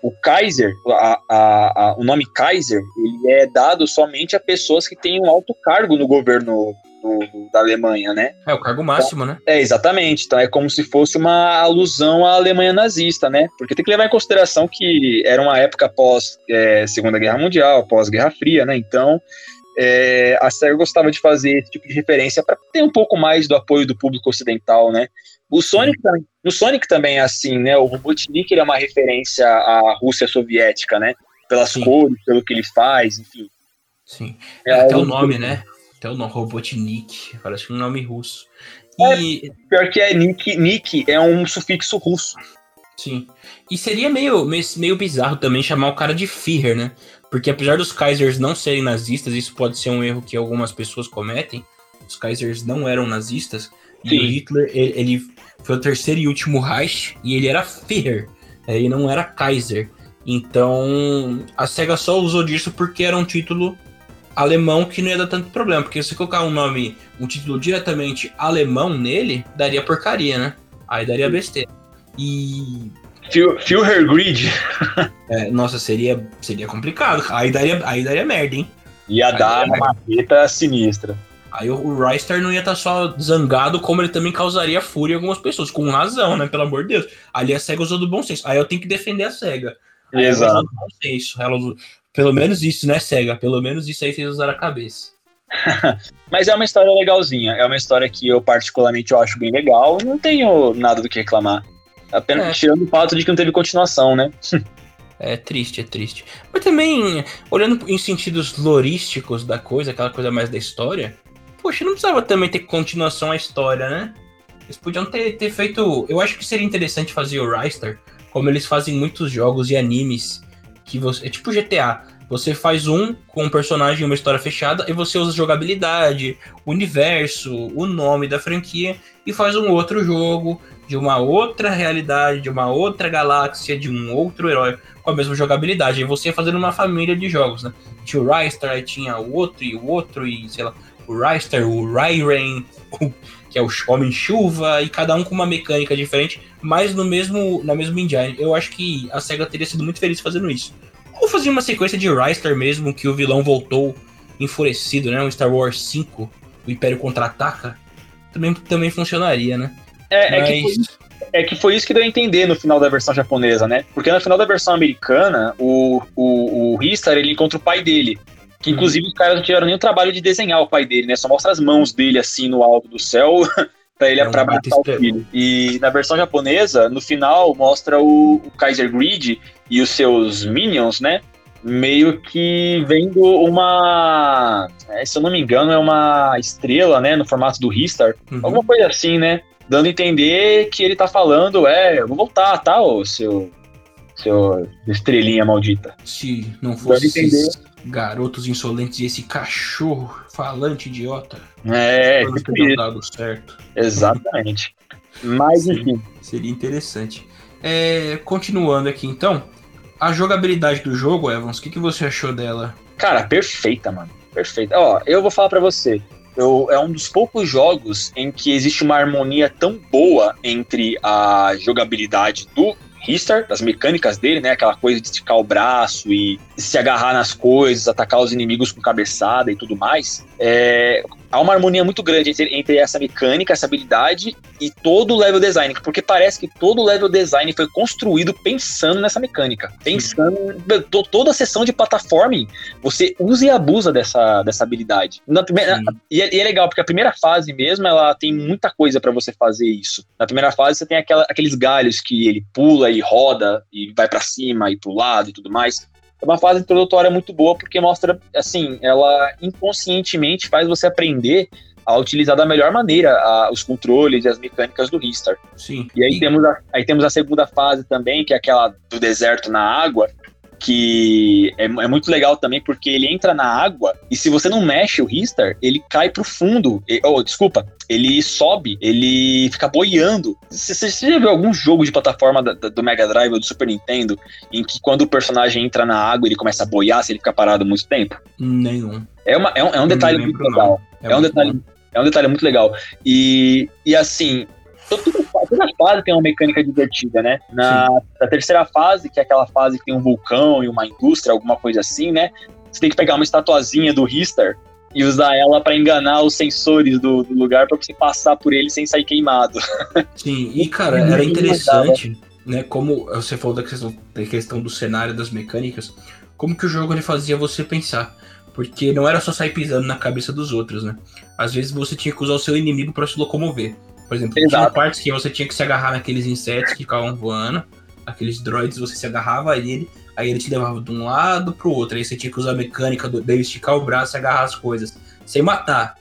O Kaiser, a, a, a, o nome Kaiser, ele é dado somente a pessoas que têm um alto cargo no governo do, do, da Alemanha, né? É o cargo máximo, então, né? É, exatamente. Então é como se fosse uma alusão à Alemanha nazista, né? Porque tem que levar em consideração que era uma época pós é, Segunda Guerra Mundial, pós Guerra Fria, né? Então é, a SEGA gostava de fazer esse tipo de referência para ter um pouco mais do apoio do público ocidental, né? O Sonic, também, no Sonic também é assim, né? O Robotnik ele é uma referência à Rússia soviética, né? Pelas Sim. cores, pelo que ele faz, enfim. Sim. É, até o nome, né? Até o nome Robotnik, parece um nome russo. E... É, pior que é Nick, Nick é um sufixo russo. Sim. E seria meio, meio, meio bizarro também chamar o cara de Führer, né? Porque apesar dos Kaisers não serem nazistas, isso pode ser um erro que algumas pessoas cometem. Os Kaisers não eram nazistas. Sim. E o Hitler, ele, ele, foi o terceiro e último Reich, e ele era Führer. Ele não era Kaiser. Então, a SEGA só usou disso porque era um título alemão que não ia dar tanto problema. Porque se colocar um nome, um título diretamente alemão nele, daria porcaria, né? Aí daria besteira. E. Führer Grid. é, nossa, seria, seria complicado. Aí daria, aí daria merda, hein? Ia aí dar uma treta sinistra. Aí o, o Rystar não ia estar tá só zangado, como ele também causaria fúria em algumas pessoas, com razão, né? Pelo amor de Deus. Ali a SEGA usou do bom senso. Aí eu tenho que defender a SEGA. Exato. Bom senso. Ela, pelo menos isso, né, SEGA? Pelo menos isso aí fez usar a cabeça. [laughs] Mas é uma história legalzinha. É uma história que eu particularmente eu acho bem legal. Não tenho nada do que reclamar. Apenas é. tirando o fato de que não teve continuação, né? [laughs] É triste, é triste. Mas também, olhando em sentidos lorísticos da coisa, aquela coisa mais da história, poxa, não precisava também ter continuação à história, né? Eles podiam ter, ter feito. Eu acho que seria interessante fazer o Ryster, como eles fazem muitos jogos e animes, que você. É tipo GTA. Você faz um com um personagem e uma história fechada e você usa jogabilidade, o universo, o nome da franquia e faz um outro jogo de uma outra realidade, de uma outra galáxia, de um outro herói com a mesma jogabilidade. E você fazendo uma família de jogos, né? Tinha o Rystar, aí tinha o outro e o outro e sei lá, o Ryster, o Ryrain, que é o Homem-Chuva, e cada um com uma mecânica diferente, mas no mesmo, na mesma engine. Eu acho que a SEGA teria sido muito feliz fazendo isso. Ou fazer uma sequência de Ryster mesmo, que o vilão voltou enfurecido, né? Um Star Wars 5, o Império Contra-Ataca, também, também funcionaria, né? É, mas... é, que foi, é que foi isso que deu a entender no final da versão japonesa, né? Porque no final da versão americana, o, o, o Ristar, ele encontra o pai dele. Que inclusive os caras não tiveram nem o trabalho de desenhar o pai dele, né? Só mostra as mãos dele assim no alto do céu [laughs] para ele é pra matar o filho. E na versão japonesa, no final, mostra o, o Kaiser Grid e os seus minions, né? Meio que vendo uma. É, se eu não me engano, é uma estrela, né? No formato do Ristar. Uhum. Alguma coisa assim, né? Dando a entender que ele tá falando, é, eu vou voltar, tá, ô seu. Seu estrelinha maldita. Se não fosse. Entender garotos insolentes e esse cachorro falante idiota. É, tipo isso. dado certo. Exatamente. Mas enfim. Seria interessante. É, continuando aqui então, a jogabilidade do jogo, Evans, o que, que você achou dela? Cara, perfeita, mano. Perfeita. Ó, eu vou falar para você. Eu, é um dos poucos jogos em que existe uma harmonia tão boa entre a jogabilidade do Ristar, das mecânicas dele, né? Aquela coisa de esticar o braço e se agarrar nas coisas, atacar os inimigos com cabeçada e tudo mais. É, há uma harmonia muito grande entre, entre, essa mecânica, essa habilidade e todo o level design, porque parece que todo o level design foi construído pensando nessa mecânica, pensando to, toda a sessão de platforming, você usa e abusa dessa, dessa habilidade. Na primeira, e é, e, é, legal porque a primeira fase mesmo, ela tem muita coisa para você fazer isso. Na primeira fase você tem aquela, aqueles galhos que ele pula e roda e vai para cima e pro lado e tudo mais é uma fase introdutória muito boa porque mostra, assim, ela inconscientemente faz você aprender a utilizar da melhor maneira a, os controles e as mecânicas do Ristar. Sim. E aí, e... Temos a, aí temos a segunda fase também, que é aquela do deserto na água, que é, é, muito legal também porque ele entra na água e se você não mexe o Ristar, ele cai pro fundo. E, oh, desculpa, ele sobe, ele fica boiando. Você, já viu algum jogo de plataforma da, da, do Mega Drive ou do Super Nintendo em que quando o personagem entra na água ele começa a boiar se ele fica parado muito tempo? Nenhum. É, uma, é, um, é um detalhe muito legal. É, é um detalhe. Bom. É um detalhe muito legal. E, e assim, toda fase tem uma mecânica divertida, né? Na, na, terceira fase, que é aquela fase que tem um vulcão e uma indústria, alguma coisa assim, né? Você tem que pegar uma estatuazinha do Ristar e usar ela para enganar os sensores do, do lugar para você passar por ele sem sair queimado. [laughs] Sim, e cara, era interessante, né? Como você falou da questão, da questão do cenário, das mecânicas, como que o jogo ele fazia você pensar. Porque não era só sair pisando na cabeça dos outros, né? Às vezes você tinha que usar o seu inimigo para se locomover. Por exemplo, Exato. tinha partes que você tinha que se agarrar naqueles insetos que ficavam voando, aqueles droids, você se agarrava a ele, aí ele te levava de um lado pro outro, aí você tinha que usar a mecânica do, dele esticar o braço e agarrar as coisas, sem matar.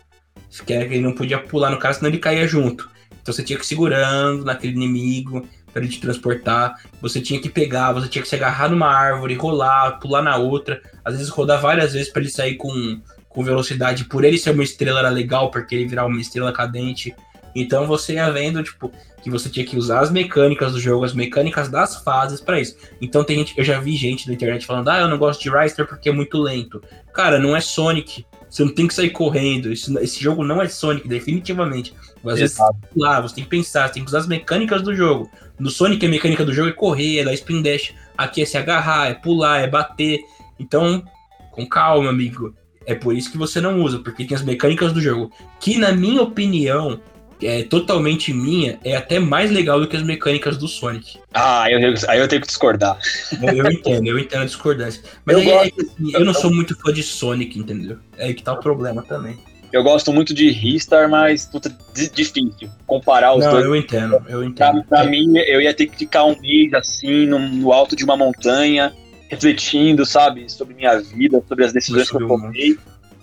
Que ele não podia pular no cara, senão ele caía junto. Então você tinha que ir segurando naquele inimigo, para ele te transportar. Você tinha que pegar, você tinha que se agarrar numa árvore, rolar, pular na outra, às vezes rodar várias vezes para ele sair com, com velocidade. Por ele ser uma estrela era legal, porque ele virar uma estrela cadente. Então você ia vendo, tipo, que você tinha que usar as mecânicas do jogo, as mecânicas das fases para isso. Então tem gente, eu já vi gente na internet falando: "Ah, eu não gosto de Ryster porque é muito lento". Cara, não é Sonic. Você não tem que sair correndo. Esse, esse jogo não é Sonic, definitivamente. Às vezes, lá, você tem que pensar, você tem que usar as mecânicas do jogo. No Sonic, a mecânica do jogo é correr, é dar spin dash. Aqui é se agarrar, é pular, é bater. Então, com calma, amigo. É por isso que você não usa, porque tem as mecânicas do jogo. Que, na minha opinião, é totalmente minha, é até mais legal do que as mecânicas do Sonic. Ah, eu, aí eu tenho que discordar. Eu, entendo, eu entendo a discordância. Mas eu, é, gosto, assim, eu não sou muito fã de Sonic, entendeu? É aí que tá o problema também. Eu gosto muito de Ristar, mas puta, difícil comparar os não, dois. eu entendo, eu entendo. Pra, pra é. mim, eu ia ter que ficar um mês assim, no, no, alto de uma montanha, refletindo, sabe, sobre minha vida, sobre as decisões que eu tomei,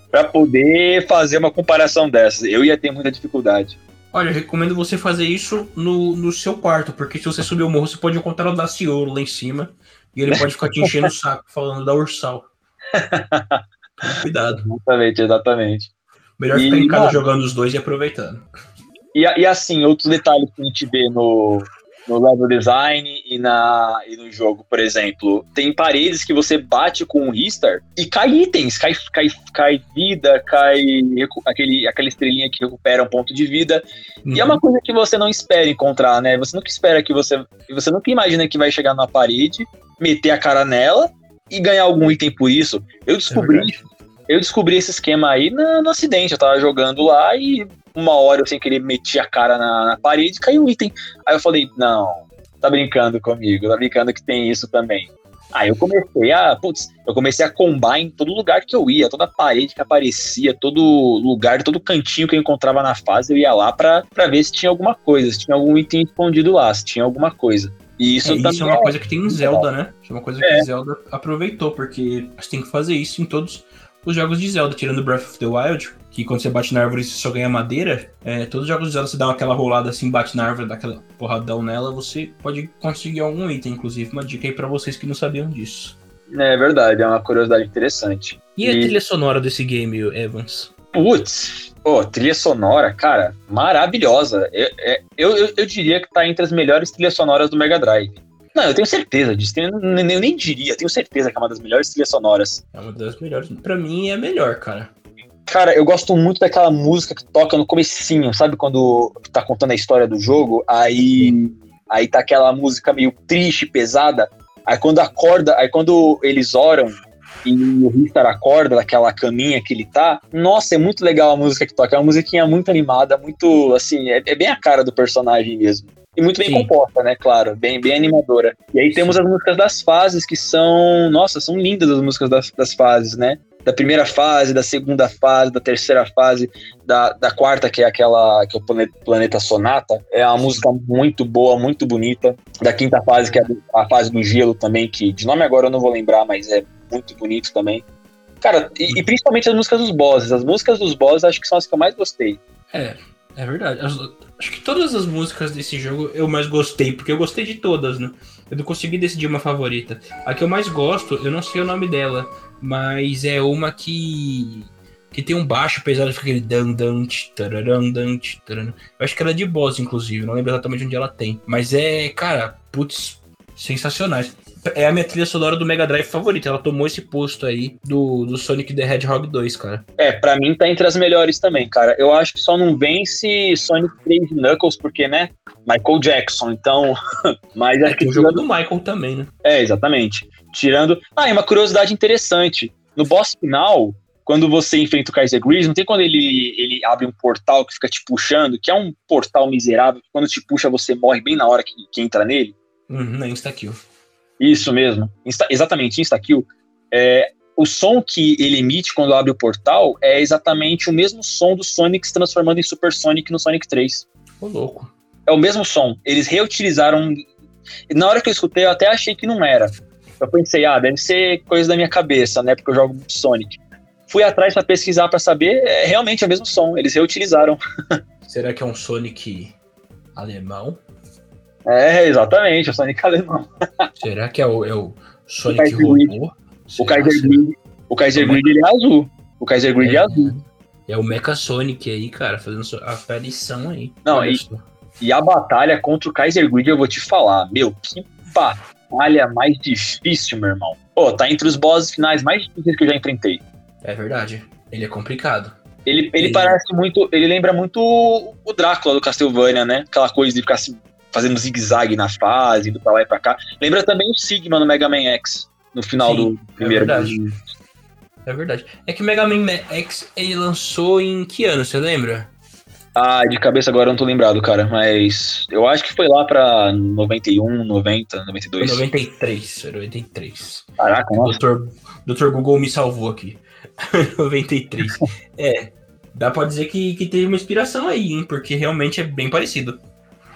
para poder fazer uma comparação dessas. Eu ia ter muita dificuldade. Olha, eu recomendo você fazer isso no, no seu quarto, porque se você subir o morro, você pode encontrar o Daciolo lá em cima e ele pode ficar te enchendo o [laughs] saco falando da Ursal. [laughs] Cuidado. Exatamente, exatamente. Melhor ficar em casa jogando os dois e aproveitando. E, e assim, outros detalhes que a gente vê no, no level design e, na, e no jogo, por exemplo. Tem paredes que você bate com um Ristar e cai itens, cai, cai, cai vida, cai aquele, aquela estrelinha que recupera um ponto de vida. Uhum. E é uma uhum. coisa que você não espera encontrar, né? Você nunca espera que você. Você nunca imagina que vai chegar na parede, meter a cara nela e ganhar algum item por isso. Eu descobri. É eu descobri esse esquema aí no, no acidente. Eu tava jogando lá e uma hora eu sem querer meti a cara na, na parede e caiu um item. Aí eu falei, não, tá brincando comigo, tá brincando que tem isso também. Aí eu comecei a, putz, eu comecei a combar em todo lugar que eu ia, toda parede que aparecia, todo lugar, todo cantinho que eu encontrava na fase, eu ia lá pra, pra ver se tinha alguma coisa, se tinha algum item escondido lá, se tinha alguma coisa. E isso, é, isso é uma coisa que tem em Zelda, né? Isso é uma coisa é. que Zelda aproveitou, porque você tem que fazer isso em todos os jogos de Zelda, tirando Breath of the Wild, que quando você bate na árvore você só ganha madeira, é, todos os jogos de Zelda você dá aquela rolada assim, bate na árvore, dá aquela porradão nela, você pode conseguir algum item, inclusive. Uma dica aí pra vocês que não sabiam disso. É verdade, é uma curiosidade interessante. E, e... a trilha sonora desse game, Evans? Putz, pô, trilha sonora, cara, maravilhosa. Eu, é, eu, eu, eu diria que tá entre as melhores trilhas sonoras do Mega Drive. Não, eu tenho certeza disso. Eu nem, eu nem diria, tenho certeza que é uma das melhores trilhas sonoras. É uma das melhores. Pra mim é a melhor, cara. Cara, eu gosto muito daquela música que toca no comecinho, sabe? Quando tá contando a história do jogo, aí, aí tá aquela música meio triste, pesada. Aí quando acorda, aí quando eles oram e o Richter acorda daquela caminha que ele tá, nossa, é muito legal a música que toca. É uma musiquinha muito animada, muito, assim, é, é bem a cara do personagem mesmo. E muito bem Sim. composta, né? Claro, bem, bem animadora. E aí temos as músicas das fases, que são. Nossa, são lindas as músicas das, das fases, né? Da primeira fase, da segunda fase, da terceira fase, da, da quarta, que é aquela que é o planeta, planeta Sonata. É uma música muito boa, muito bonita. Da quinta fase, que é a fase do gelo também, que de nome agora eu não vou lembrar, mas é muito bonito também. Cara, e, e principalmente as músicas dos bosses. As músicas dos bosses acho que são as que eu mais gostei. É, é verdade. Acho que todas as músicas desse jogo eu mais gostei, porque eu gostei de todas, né? Eu não consegui decidir uma favorita. A que eu mais gosto, eu não sei o nome dela, mas é uma que que tem um baixo pesado, fica aquele dan dan tararam, dan Eu acho que ela é de boss, inclusive, não lembro exatamente onde ela tem. Mas é, cara, putz, sensacionais é a minha trilha sonora do Mega Drive favorita. Ela tomou esse posto aí do, do Sonic the Hedgehog 2, cara. É, pra mim tá entre as melhores também, cara. Eu acho que só não vence Sonic 3 Knuckles, porque, né? Michael Jackson, então. [laughs] Mas é, que o jogo do Michael também, né? É, exatamente. Tirando. Ah, e uma curiosidade interessante. No boss final, quando você enfrenta o Kaiser Gris, não tem quando ele, ele abre um portal que fica te puxando, que é um portal miserável, que quando te puxa você morre bem na hora que, que entra nele? Uhum, insta-kill. Isso mesmo. Insta, exatamente, insta-kill. É, o som que ele emite quando abre o portal é exatamente o mesmo som do Sonic se transformando em Super Sonic no Sonic 3. Ô, louco. É o mesmo som. Eles reutilizaram. Na hora que eu escutei, eu até achei que não era. Eu pensei, ah, deve ser coisa da minha cabeça, né? Porque eu jogo Sonic. Fui atrás para pesquisar para saber, é realmente é o mesmo som. Eles reutilizaram. [laughs] Será que é um Sonic alemão? É, exatamente, o Sonic alemão. [laughs] Será que é o, é o Sonic o robô? O Kaiser Grid, o Kaiser Grid ele é azul. O Kaiser Grid é, é azul. É o Mecha Sonic aí, cara, fazendo a aparição aí. Não, e, e, a batalha contra o Kaiser Grid eu vou te falar. Meu, que batalha mais difícil, meu irmão. Pô, tá entre os bosses finais mais difíceis que eu já enfrentei. É verdade. Ele é complicado. Ele, ele, ele... parece muito. Ele lembra muito o Drácula do Castlevania, né? Aquela coisa de ficar assim, fazendo zigue-zague na fase, indo pra lá e pra cá. Lembra também o Sigma no Mega Man X, no final Sim, do primeiro. É verdade. É verdade. É que o Mega Man X ele lançou em que ano, você lembra? Ah, de cabeça agora eu não tô lembrado, cara, mas eu acho que foi lá pra 91, 90, 92. 93, 93. Caraca, nossa. Doutor, Doutor Google me salvou aqui. [laughs] 93. é, dá pra dizer que, que teve uma inspiração aí, hein, porque realmente é bem parecido.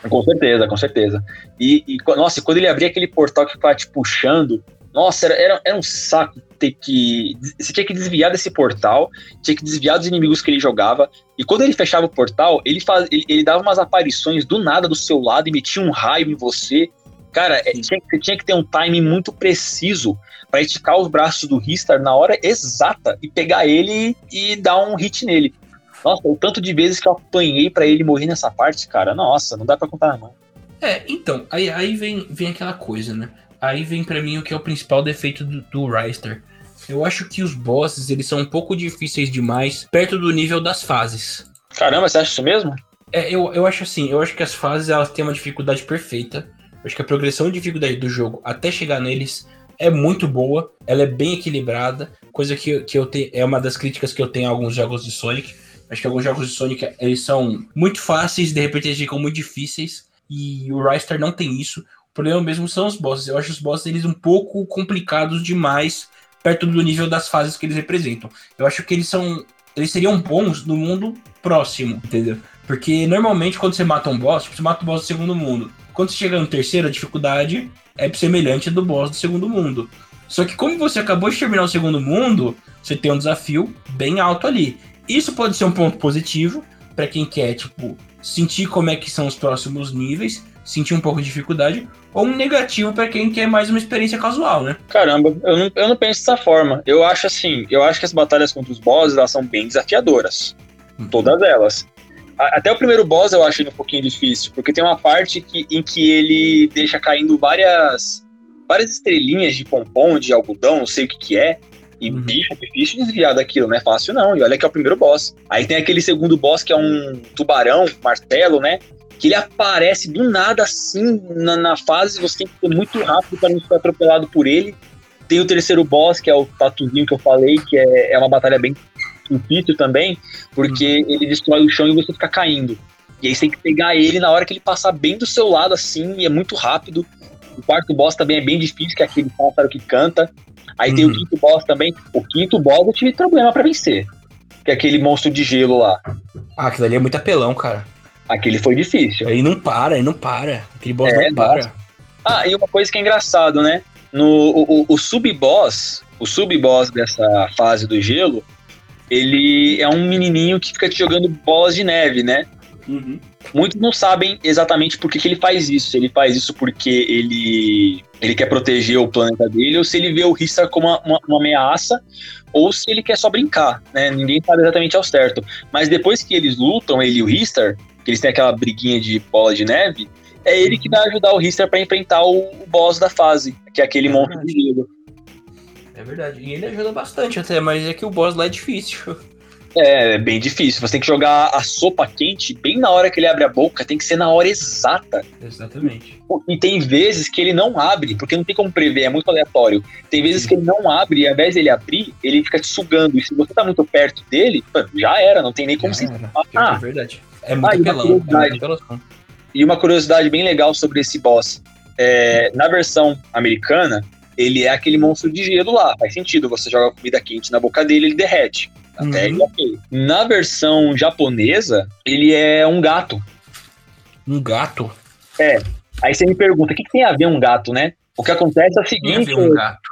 Com certeza, com certeza. E, e nossa, quando ele abria aquele portal que ficava te puxando, nossa, era, era, era, um saco ter que. Você tinha que desviar desse portal, tinha que desviar dos inimigos que ele jogava. E quando ele fechava o portal, ele, faz, ele, ele dava umas aparições do nada do seu lado e metia um raio em você. Cara, é, tinha, você tinha que ter um timing muito preciso para esticar os braços do Ristar na hora exata e pegar ele e dar um hit nele. Nossa, o tanto de vezes que eu apanhei para ele morrer nessa parte, cara, nossa, não dá para contar na mão. É, então, aí, aí vem, vem aquela coisa, né? Aí vem para mim o que é o principal defeito do, do Ryster. Eu acho que os bosses, eles são um pouco difíceis demais, perto do nível das fases. Caramba, você acha isso mesmo? É, eu, eu acho assim, eu acho que as fases, elas têm uma dificuldade perfeita. Eu acho que a progressão de dificuldade do jogo até chegar neles é muito boa, ela é bem equilibrada, coisa que, que eu tenho, é uma das críticas que eu tenho a alguns jogos de Sonic. Acho que alguns jogos de Sonic, eles são muito fáceis, de repente eles ficam muito difíceis, e o Ryster não tem isso. O problema mesmo são os bosses. Eu acho os bosses eles um pouco complicados demais perto do nível das fases que eles representam. Eu acho que eles são. Eles seriam bons no mundo próximo, entendeu? Porque normalmente quando você mata um boss, você mata o boss do segundo mundo. Quando você chega no terceiro, a dificuldade é semelhante do boss do segundo mundo. Só que como você acabou de terminar o segundo mundo, você tem um desafio bem alto ali. Isso pode ser um ponto positivo para quem quer, tipo, sentir como é que são os próximos níveis, sentir um pouco de dificuldade, ou um negativo para quem quer mais uma experiência casual, né? Caramba, eu não, eu não penso dessa forma. Eu acho assim, eu acho que as batalhas contra os bosses elas são bem desafiadoras. Uhum. Todas elas. Até o primeiro boss eu acho ele um pouquinho difícil, porque tem uma parte que, em que ele deixa caindo várias várias estrelinhas de pompom, de algodão, não sei o que que é, e uhum. bicho, difícil desviar daquilo, não é fácil não. E olha que é o primeiro boss. Aí tem aquele segundo boss que é um tubarão, martelo, né? que ele aparece do nada assim na, na fase, você tem que ser muito rápido para não ser atropelado por ele. Tem o terceiro boss, que é o tatuzinho que eu falei, que é, é uma batalha bem difícil também, porque uhum. ele destrói o chão e você fica caindo. E aí você tem que pegar ele na hora que ele passar bem do seu lado, assim, e é muito rápido. O quarto boss também é bem difícil, que é aquele pássaro que canta. Aí uhum. tem o uhum. quinto boss também. O quinto boss eu tive problema para vencer. Que é aquele monstro de gelo lá. Ah, aquilo ali é muito apelão, cara. Aquele foi difícil. Ele não para, ele não para. Aquele boss é, não para. Ah, e uma coisa que é engraçado, né? No, o, sub-boss, o sub-boss dessa fase do gelo, ele é um menininho que fica te jogando bolas de neve, né? Uhum. Muitos não sabem exatamente por que, que ele faz isso. Se ele faz isso porque ele, ele quer proteger o planeta dele, ou se ele vê o Ristar como uma, uma, uma ameaça, ou se ele quer só brincar, né? Ninguém sabe exatamente ao certo. Mas depois que eles lutam, ele e o Ristar, que eles têm aquela briguinha de bola de neve, é ele que vai ajudar o Rister para enfrentar o, o, boss da fase, que é aquele é monstro de gelo. É verdade. E ele ajuda bastante até, mas é que o boss lá é difícil. É, é bem difícil. Você tem que jogar a sopa quente bem na hora que ele abre a boca, tem que ser na hora exata. Exatamente. E tem vezes que ele não abre, porque não tem como prever, é muito aleatório. Tem vezes Sim. que ele não abre e ao invés dele abrir, ele fica te sugando. E se você tá muito perto dele, já era, não tem nem como se. Ah, é verdade. É muito ah. É e uma curiosidade bem legal sobre esse boss. É, na versão americana, ele é aquele monstro de gelo lá. Faz sentido, você joga comida quente na boca dele, ele derrete. Até uhum. ok. Na versão japonesa, ele é um gato. Um gato? É. Aí você me pergunta, o que, que tem a ver um gato, né? O que acontece é o seguinte. Tem a ver um gato.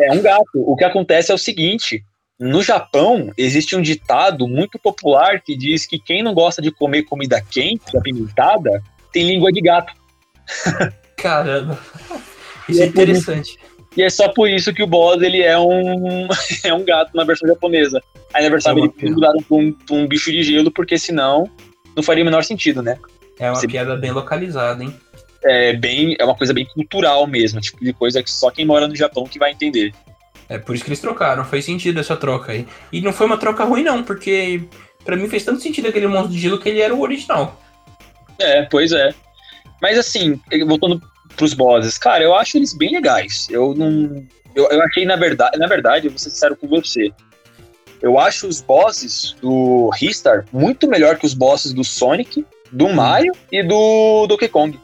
É um gato. O que acontece é o seguinte: no Japão, existe um ditado muito popular que diz que quem não gosta de comer comida quente, apimentada, tem língua de gato. Caramba. Isso é, é interessante. E é só por isso que o boss ele é um, [laughs] é um gato na versão japonesa. Aí na versão é americana mudaram pra um, pra um bicho de gelo, porque senão não faria o menor sentido, né? É uma Você... piada bem localizada, hein? É, bem, é uma coisa bem cultural mesmo, tipo de coisa que só quem mora no Japão que vai entender. É por isso que eles trocaram, faz sentido essa troca aí. E não foi uma troca ruim, não, porque para mim fez tanto sentido aquele monstro de gelo que ele era o original. É, pois é. Mas assim, voltando pros bosses, cara, eu acho eles bem legais. Eu não. Eu, eu achei, na verdade, na verdade, eu vou ser sincero com você. Eu acho os bosses do Ristar muito melhor que os bosses do Sonic, do hum. Mario e do Donkey Kong.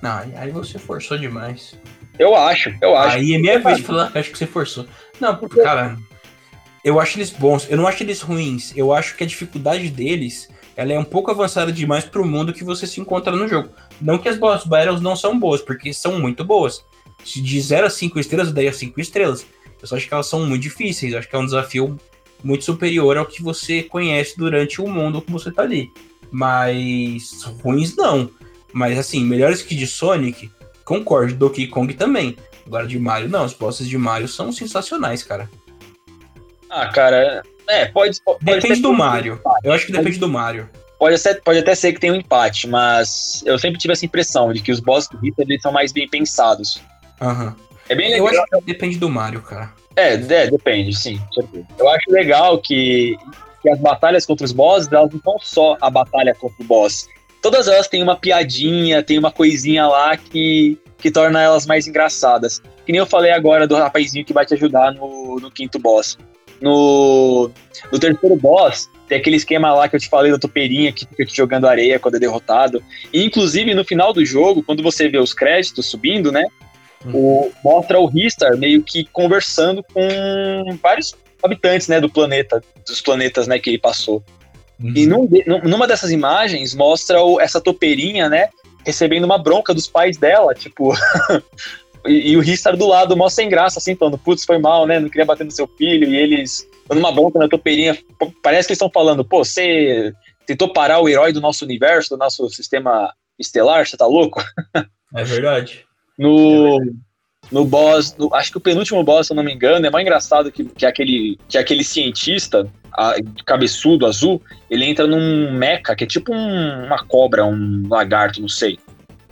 Não, aí você forçou demais. Eu acho, eu acho. Aí é minha vez de falar, acho que você forçou. Não, porque, cara, eu acho eles bons, eu não acho eles ruins. Eu acho que a dificuldade deles, ela é um pouco avançada demais pro mundo que você se encontra no jogo. Não que as boss battles não são boas, porque são muito boas. De 0 a 5 estrelas, eu daria 5 estrelas. Eu só acho que elas são muito difíceis. Eu acho que é um desafio muito superior ao que você conhece durante o mundo que você tá ali. Mas ruins não. Mas assim, melhores que de Sonic, concordo. Donkey Kong também. Agora de Mario, não. Os bosses de Mario são sensacionais, cara. Ah, cara, é, pode. pode depende do Mario. Eu acho que depende do Mario. Pode, ser, pode até ser que tenha um empate, mas eu sempre tive essa impressão de que os bosses do Rita eles são mais bem pensados. Aham. É bem legal. Eu acho que depende do Mario, cara. É, é depende, sim. Eu acho legal que, que as batalhas contra os bosses, elas não são só a batalha contra o boss. Todas elas têm uma piadinha, tem uma coisinha lá que, que torna elas mais engraçadas. Que nem eu falei agora do rapazinho que vai te ajudar no, no quinto boss. No, no terceiro boss, tem aquele esquema lá que eu te falei da topeirinha que fica te jogando areia quando é derrotado. E, inclusive, no final do jogo, quando você vê os créditos subindo, né? Uhum. O, mostra o Ristar meio que conversando com vários habitantes, né, do planeta, dos planetas, né, que ele passou. Uhum. E num, numa dessas imagens mostra o, essa topeirinha, né, recebendo uma bronca dos pais dela, tipo, [laughs] E, e, o Ristar do lado, mó sem graça, assim, falando, putz, foi mal, né? Não queria bater no seu filho. E eles dando uma bronca na topeirinha. Parece que eles estão falando, pô, você tentou parar o herói do nosso universo, do nosso sistema estelar, você tá louco? É verdade. no, no boss, no, acho que o penúltimo boss, se eu não me engano, é mais engraçado que, que, aquele, que aquele cientista, a, cabeçudo, azul, ele entra num mecha, que é tipo um, uma cobra, um lagarto, não sei.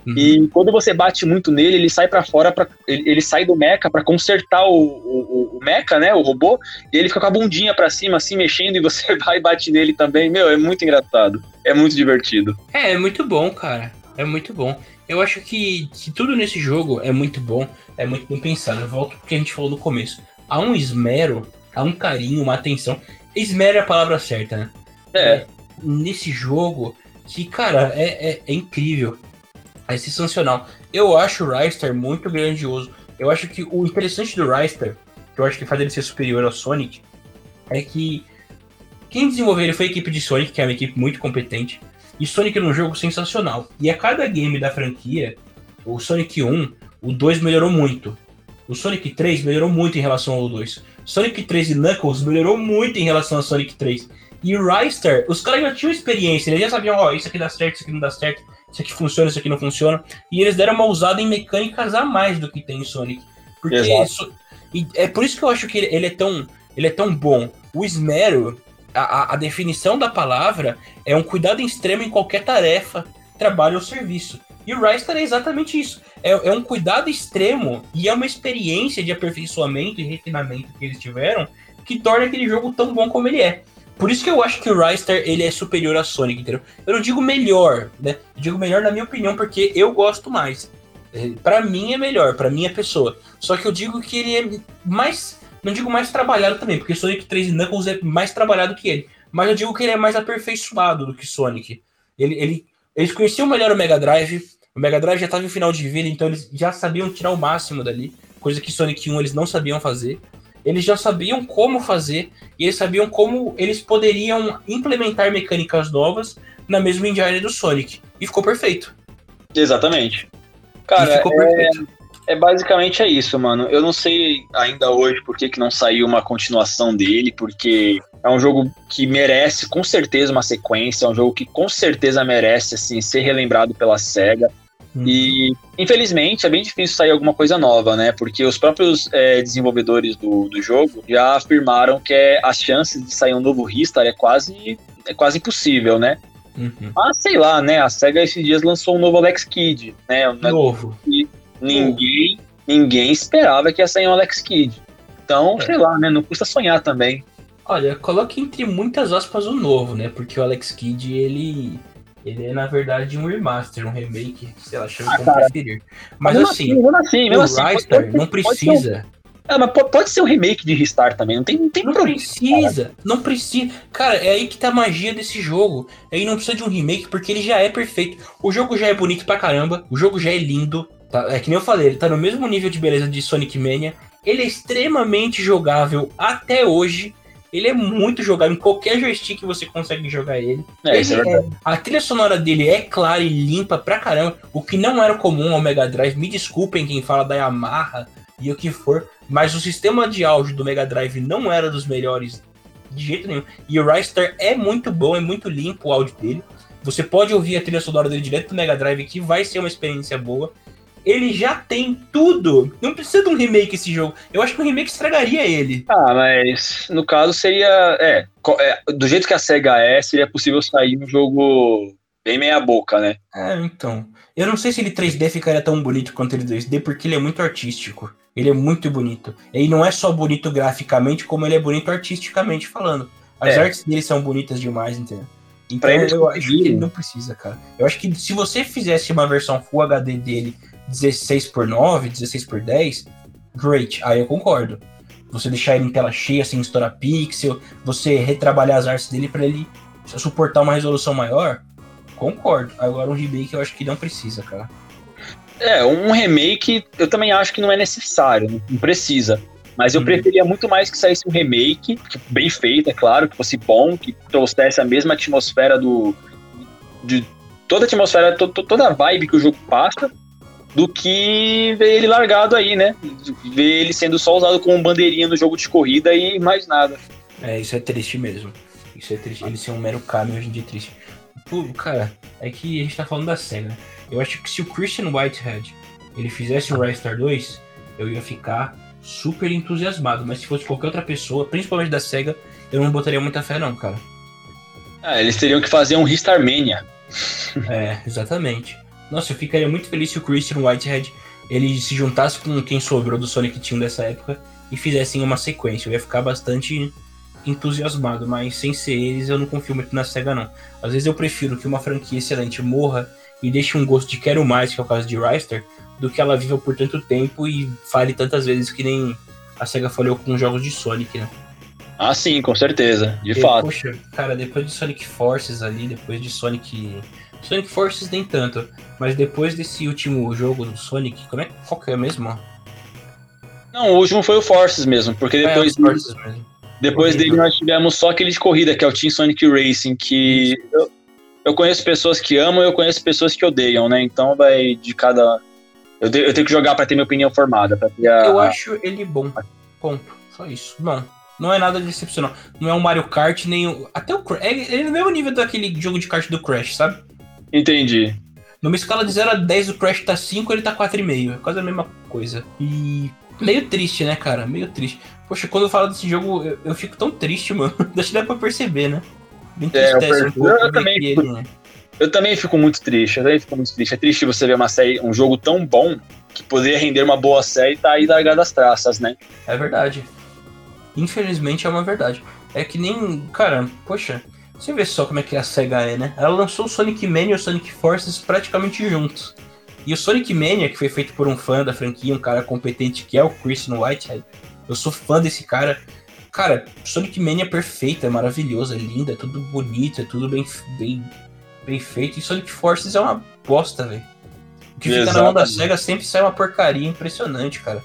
Uhum. E quando você bate muito nele, ele sai para fora, pra, ele, ele, sai do mecha para consertar o, o, o, mecha, né? O robô, e ele fica com a bundinha para cima, assim, mexendo, e você [laughs] vai e bate nele também. Meu, é muito engraçado. É muito divertido. É, é muito bom, cara. É muito bom. Eu acho que, que tudo nesse jogo é muito bom, é muito bem pensado. Eu volto porque a gente falou no começo. Há um esmero, há um carinho, uma atenção. Esmero é a palavra certa, né? É. é nesse jogo que, cara, é, é, é incrível é sensacional. Eu acho o Ryster muito grandioso. Eu acho que o interessante do Ryster, que eu acho que faz ele ser superior ao Sonic, é que quem desenvolveu ele foi a equipe de Sonic, que é uma equipe muito competente. E Sonic é um jogo sensacional. E a cada game da franquia, o Sonic 1, o 2 melhorou muito. O Sonic 3 melhorou muito em relação ao 2. Sonic 3 e Knuckles melhorou muito em relação ao Sonic 3. E o Ryster, os caras já tinham experiência, eles já sabiam, ó, oh, isso aqui dá certo, isso aqui não dá certo isso aqui funciona, isso aqui não funciona. E eles deram uma usada em mecânicas a mais do que tem em Sonic. Porque isso, é por isso que eu acho que ele é tão, ele é tão bom. O esmero, a, a definição da palavra, é um cuidado extremo em qualquer tarefa, trabalho ou serviço. E o Ryster é exatamente isso. É, é, um cuidado extremo e é uma experiência de aperfeiçoamento e refinamento que eles tiveram que torna aquele jogo tão bom como ele é. Por isso que eu acho que o Ryster ele é superior a Sonic, entendeu? Eu não digo melhor, né? Eu digo melhor na minha opinião, porque eu gosto mais. É, para mim é melhor, para minha pessoa. Só que eu digo que ele é mais. Não digo mais trabalhado também, porque Sonic 3 e Knuckles é mais trabalhado que ele. Mas eu digo que ele é mais aperfeiçoado do que Sonic. Ele, ele, eles conheciam melhor o Mega Drive. O Mega Drive já estava em final de vida, então eles já sabiam tirar o máximo dali. Coisa que Sonic 1 eles não sabiam fazer eles já sabiam como fazer e eles sabiam como eles poderiam implementar mecânicas novas na mesma engine do Sonic. E ficou perfeito. Exatamente. Cara, ficou é, é, basicamente é isso, mano. Eu não sei ainda hoje por que, que não saiu uma continuação dele, porque é um jogo que merece com certeza uma sequência, é um jogo que com certeza merece assim ser relembrado pela SEGA. Hum. E, infelizmente, é bem difícil sair alguma coisa nova, né? Porque os próprios é, desenvolvedores do, do jogo já afirmaram que é, as chances de sair um novo Ristar é quase, é quase impossível, né? Uhum. Mas sei lá, né? A SEGA esses dias lançou um novo Alex Kidd, né? Um novo. Ninguém, ninguém esperava que ia sair um Alex Kidd. Então, é. sei lá, né? Não custa sonhar também. Olha, coloque entre muitas aspas o novo, né? Porque o Alex Kidd, ele. Ele é, na verdade, um remaster, um remake, sei lá, chama ah, como preferir. Mas assim, assim, assim, o Ristar não precisa. Ah, mas pode ser um remake de Ristar também, não tem, não tem não problema. Não precisa, cara. não precisa. Cara, é aí que tá a magia desse jogo. Aí não precisa de um remake, porque ele já é perfeito. O jogo já é bonito pra caramba, o jogo já é lindo. Tá? É que nem eu falei, ele tá no mesmo nível de beleza de Sonic Mania. Ele é extremamente jogável até hoje. Ele é muito jogável. Em qualquer joystick você consegue jogar ele. É, ele é é, a trilha sonora dele é clara e limpa pra caramba. O que não era comum ao Mega Drive. Me desculpem quem fala da Yamaha e o que for. Mas o sistema de áudio do Mega Drive não era dos melhores de jeito nenhum. E o Ristar é muito bom, é muito limpo o áudio dele. Você pode ouvir a trilha sonora dele direto do Mega Drive, que vai ser uma experiência boa ele já tem tudo. Não precisa de um remake esse jogo. Eu acho que um remake estragaria ele. Ah, mas no caso seria. É, é do jeito que a SEGA é, seria possível sair um jogo bem meia-boca, né? É, então. Eu não sei se ele 3D ficaria tão bonito quanto ele 2D, porque ele é muito artístico. Ele é muito bonito. E não é só bonito graficamente, como ele é bonito artisticamente falando. As é. artes dele são bonitas demais, entendeu? Então eu acho que ele não precisa, cara. Eu acho que se você fizesse uma versão Full HD dele 16 por 9, 16 por 10, great, aí eu concordo. Você deixar ele em tela cheia, sem estourar pixel, você retrabalhar as artes dele para ele suportar uma resolução maior, concordo. Agora um remake eu acho que não precisa, cara. É, um remake eu também acho que não é necessário, não precisa. Mas eu hum. preferia muito mais que saísse um remake, bem feito, é claro, que fosse bom, que trouxesse a mesma atmosfera do. de toda a atmosfera, to, toda a vibe que o jogo passa, do que ver ele largado aí, né? Ver ele sendo só usado como bandeirinha no jogo de corrida e mais nada. É, isso é triste mesmo. Isso é triste. Ele ser um mero caminho hoje em dia é triste. Pô, cara, é que a gente tá falando da SEGA. Eu acho que se o Christian Whitehead ele fizesse o Ristar 2, eu ia ficar super entusiasmado. Mas se fosse qualquer outra pessoa, principalmente da SEGA, eu não botaria muita fé não, cara. Ah, eles teriam que fazer um Ristar Mania. É, exatamente. Nossa, eu ficaria muito feliz se o Christian Whitehead ele se juntasse com quem sobrou do Sonic Team dessa época e fizessem uma sequência. Eu ia ficar bastante entusiasmado, mas sem ser eles eu não confio muito na SEGA não. Às vezes eu prefiro que uma franquia excelente morra e deixe um gosto de quero mais, que é o caso de Ryster, do que ela viva por tanto tempo e fale tantas vezes que nem a SEGA falhou com jogos de Sonic, né? Ah, sim, com certeza, de e, fato. Poxa, cara, depois de Sonic Forces ali, depois de Sonic Sonic Forces nem tanto, mas depois desse último jogo do Sonic, como é, qual que é mesmo? Não, o último foi o Forces mesmo, porque é, depois, é, Forces mesmo. depois dele nós tivemos só aquele de corrida, que é o Team Sonic Racing, que eu, eu, conheço pessoas que amam e eu conheço pessoas que odeiam, né? Então vai de cada. Eu, de, eu tenho que jogar para ter minha opinião formada. Pra ter a... Eu acho ele bom. Ponto. Só isso. Não. Não é nada decepcional. Não é um Mario Kart, nem o. Até o Crash. Ele é no mesmo nível daquele jogo de kart do Crash, sabe? Entendi. Numa escala de 0 a 10, o Crash tá 5, ele tá 4,5. É quase a mesma coisa. E. Meio triste, né, cara? Meio triste. Poxa, quando eu falo desse jogo, eu, eu fico tão triste, [laughs] mano. Deixa que dá pra perceber, né? Bem é, eu, um pouco eu também fico, ele, né? eu também fico muito triste. Eu também fico muito triste. É triste você ver uma série, um jogo tão bom que poderia render uma boa série e tá aí largado as traças, né? É verdade. Infelizmente é uma verdade. É que nem. Cara, poxa. Você vê só como é que a SEGA é, né? Ela lançou o Sonic Mania e o Sonic Forces praticamente juntos. E o Sonic Mania, que foi feito por um fã da franquia, um cara competente que é o Christian Whitehead. Eu sou fã desse cara. Cara, Sonic Mania é perfeito, é maravilhoso, é lindo, é tudo bonito, é tudo bem, bem, bem feito. E Sonic Forces é uma bosta, velho. O que fica na mão da SEGA sempre sai uma porcaria impressionante, cara.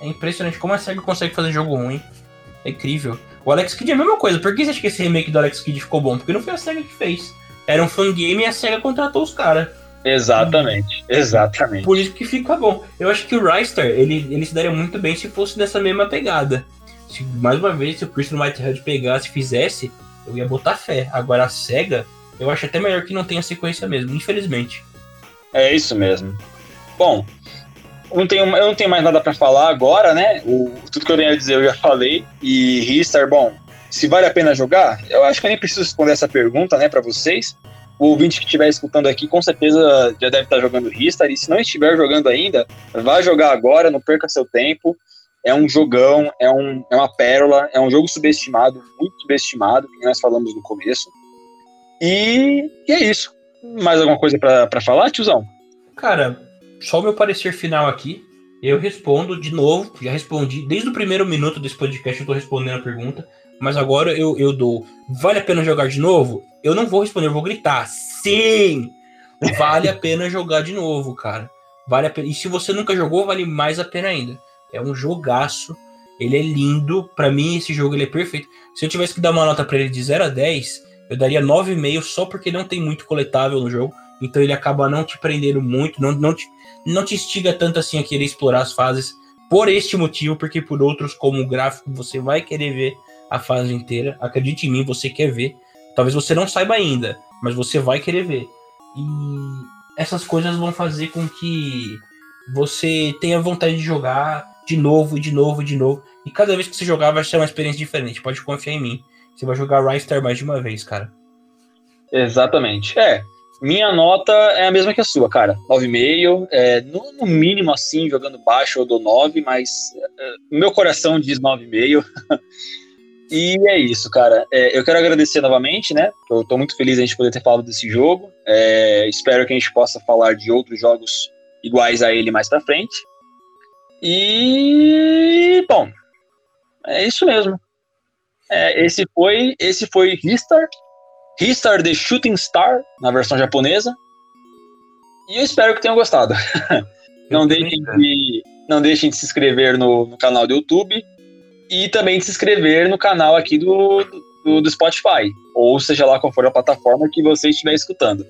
É impressionante como a SEGA consegue fazer jogo ruim. É incrível. O Alex Kidd é a mesma coisa. Por que você acha que esse remake do Alex Kidd ficou bom? Porque não foi a SEGA que fez. Era um fangame e a SEGA contratou os caras. Exatamente, exatamente. Por isso que fica bom. Eu acho que o Rystar, ele, ele se daria muito bem se fosse nessa mesma pegada. Se, mais uma vez, se o Christian Whitehead pegasse e fizesse, eu ia botar fé. Agora a SEGA, eu acho até melhor que não tenha sequência mesmo, infelizmente. É isso mesmo. Bom, não tenho, eu não tenho mais nada para falar agora, né? O, tudo que eu tenho a dizer eu já falei. E Ristar, bom, se vale a pena jogar, eu acho que eu nem preciso responder essa pergunta, né, para vocês. O ouvinte que estiver escutando aqui com certeza já deve estar jogando Ristar. E se não estiver jogando ainda, vá jogar agora, não perca seu tempo. É um jogão, é, um, é uma pérola, é um jogo subestimado, muito subestimado, que nós falamos no começo. E, e é isso. Mais alguma coisa para falar, tiozão? Cara, só o meu parecer final aqui. Eu respondo de novo, já respondi. Desde o primeiro minuto desse podcast eu tô respondendo a pergunta. Mas agora eu, eu dou. Vale a pena jogar de novo? Eu não vou responder, eu vou gritar. Sim! Vale a pena jogar de novo, cara. Vale a pena. E se você nunca jogou, vale mais a pena ainda. É um jogaço. Ele é lindo. para mim, esse jogo ele é perfeito. Se eu tivesse que dar uma nota para ele de 0 a 10, eu daria 9,5 só porque não tem muito coletável no jogo. Então ele acaba não te prendendo muito, não, não, te, não te instiga tanto assim a querer explorar as fases por este motivo, porque por outros, como o gráfico, você vai querer ver a fase inteira. Acredite em mim, você quer ver. Talvez você não saiba ainda, mas você vai querer ver. E essas coisas vão fazer com que você tenha vontade de jogar de novo, de novo, de novo. E cada vez que você jogar vai ser uma experiência diferente. Pode confiar em mim. Você vai jogar Rise Star mais de uma vez, cara. Exatamente. É, minha nota é a mesma que a sua, cara. 9,5. É, no, no, mínimo, assim, jogando baixo, eu dou 9, mas é, meu coração diz 9,5. [laughs] e é isso, cara. É, eu quero agradecer novamente, né? Eu tô muito feliz a gente poder ter falado desse jogo. É, espero que a gente possa falar de outros jogos iguais a ele mais pra frente. E. Bom, é isso mesmo. É, esse foi esse foi Ristar. Ristar The Shooting Star, na versão japonesa. E eu espero que tenham gostado. [laughs] não, deixem de, não deixem de se inscrever no, no, canal do YouTube e também de se inscrever no canal aqui do, do, do Spotify, ou seja lá qual for a plataforma que você estiver escutando.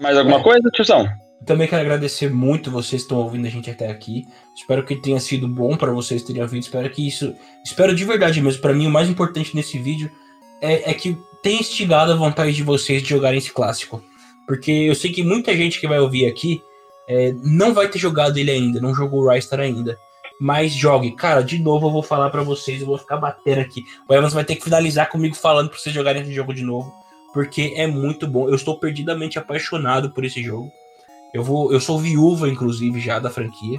Mais alguma é. coisa, tiozão? Também quero agradecer muito vocês que estão ouvindo a gente até aqui. Espero que tenha sido bom para vocês terem ouvido. Espero que isso. Espero de verdade mesmo. Para mim, o mais importante nesse vídeo é, é que tem instigado a vontade de vocês de jogarem esse clássico. Porque eu sei que muita gente que vai ouvir aqui é, não vai ter jogado ele ainda, não jogou o Rystar ainda. Mas jogue. Cara, de novo eu vou falar para vocês, eu vou ficar batendo aqui. O Evans vai ter que finalizar comigo falando pra vocês jogarem esse jogo de novo. Porque é muito bom. Eu estou perdidamente apaixonado por esse jogo. Eu vou, eu sou viúva, inclusive, já da franquia.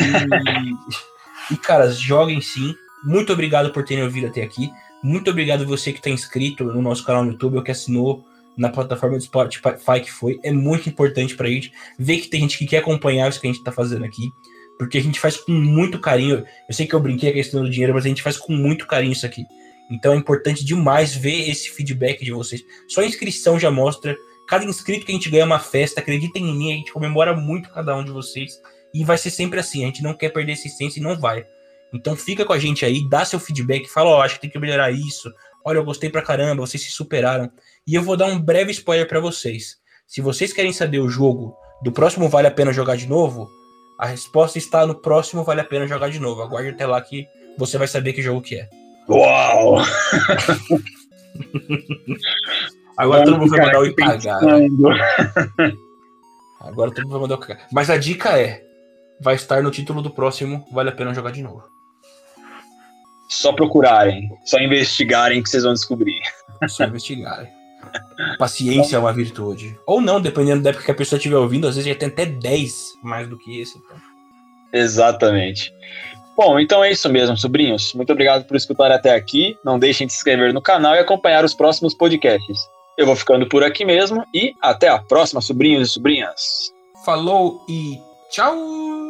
E, [laughs] e cara, joguem sim. Muito obrigado por terem ouvido até aqui. Muito obrigado você que está inscrito no nosso canal no YouTube ou que assinou na plataforma do Spotify que foi. É muito importante para a gente ver que tem gente que quer acompanhar isso que a gente está fazendo aqui. Porque a gente faz com muito carinho. Eu sei que eu brinquei a questão do dinheiro, mas a gente faz com muito carinho isso aqui. Então é importante demais ver esse feedback de vocês. Só a inscrição já mostra. Cada inscrito que a gente ganha é uma festa. Acreditem em mim, a gente comemora muito cada um de vocês. E vai ser sempre assim. A gente não quer perder essa essência e não vai. Então fica com a gente aí, dá seu feedback, fala, ó, oh, acho que tem que melhorar isso. Olha, eu gostei pra caramba, vocês se superaram. E eu vou dar um breve spoiler para vocês. Se vocês querem saber o jogo do próximo Vale a Pena Jogar de Novo, a resposta está no próximo Vale a Pena Jogar de Novo. Aguarde até lá que você vai saber que jogo que é. Uau! [laughs] [laughs] Agora todo mundo vai mandar o. Né? Agora todo mundo vai mandar o cagar. Mas a dica é: vai estar no título do próximo Vale a Pena Jogar de Novo. Só procurarem, só investigarem que vocês vão descobrir. Só investigarem. Paciência é uma virtude. Ou não, dependendo da época que a pessoa estiver ouvindo, às vezes já tem até 10 mais do que esse. Então. Exatamente. Bom, então é isso mesmo, sobrinhos. Muito obrigado por escutar até aqui. Não deixem de se inscrever no canal e acompanhar os próximos podcasts. Eu vou ficando por aqui mesmo e até a próxima, sobrinhos e sobrinhas. Falou e tchau!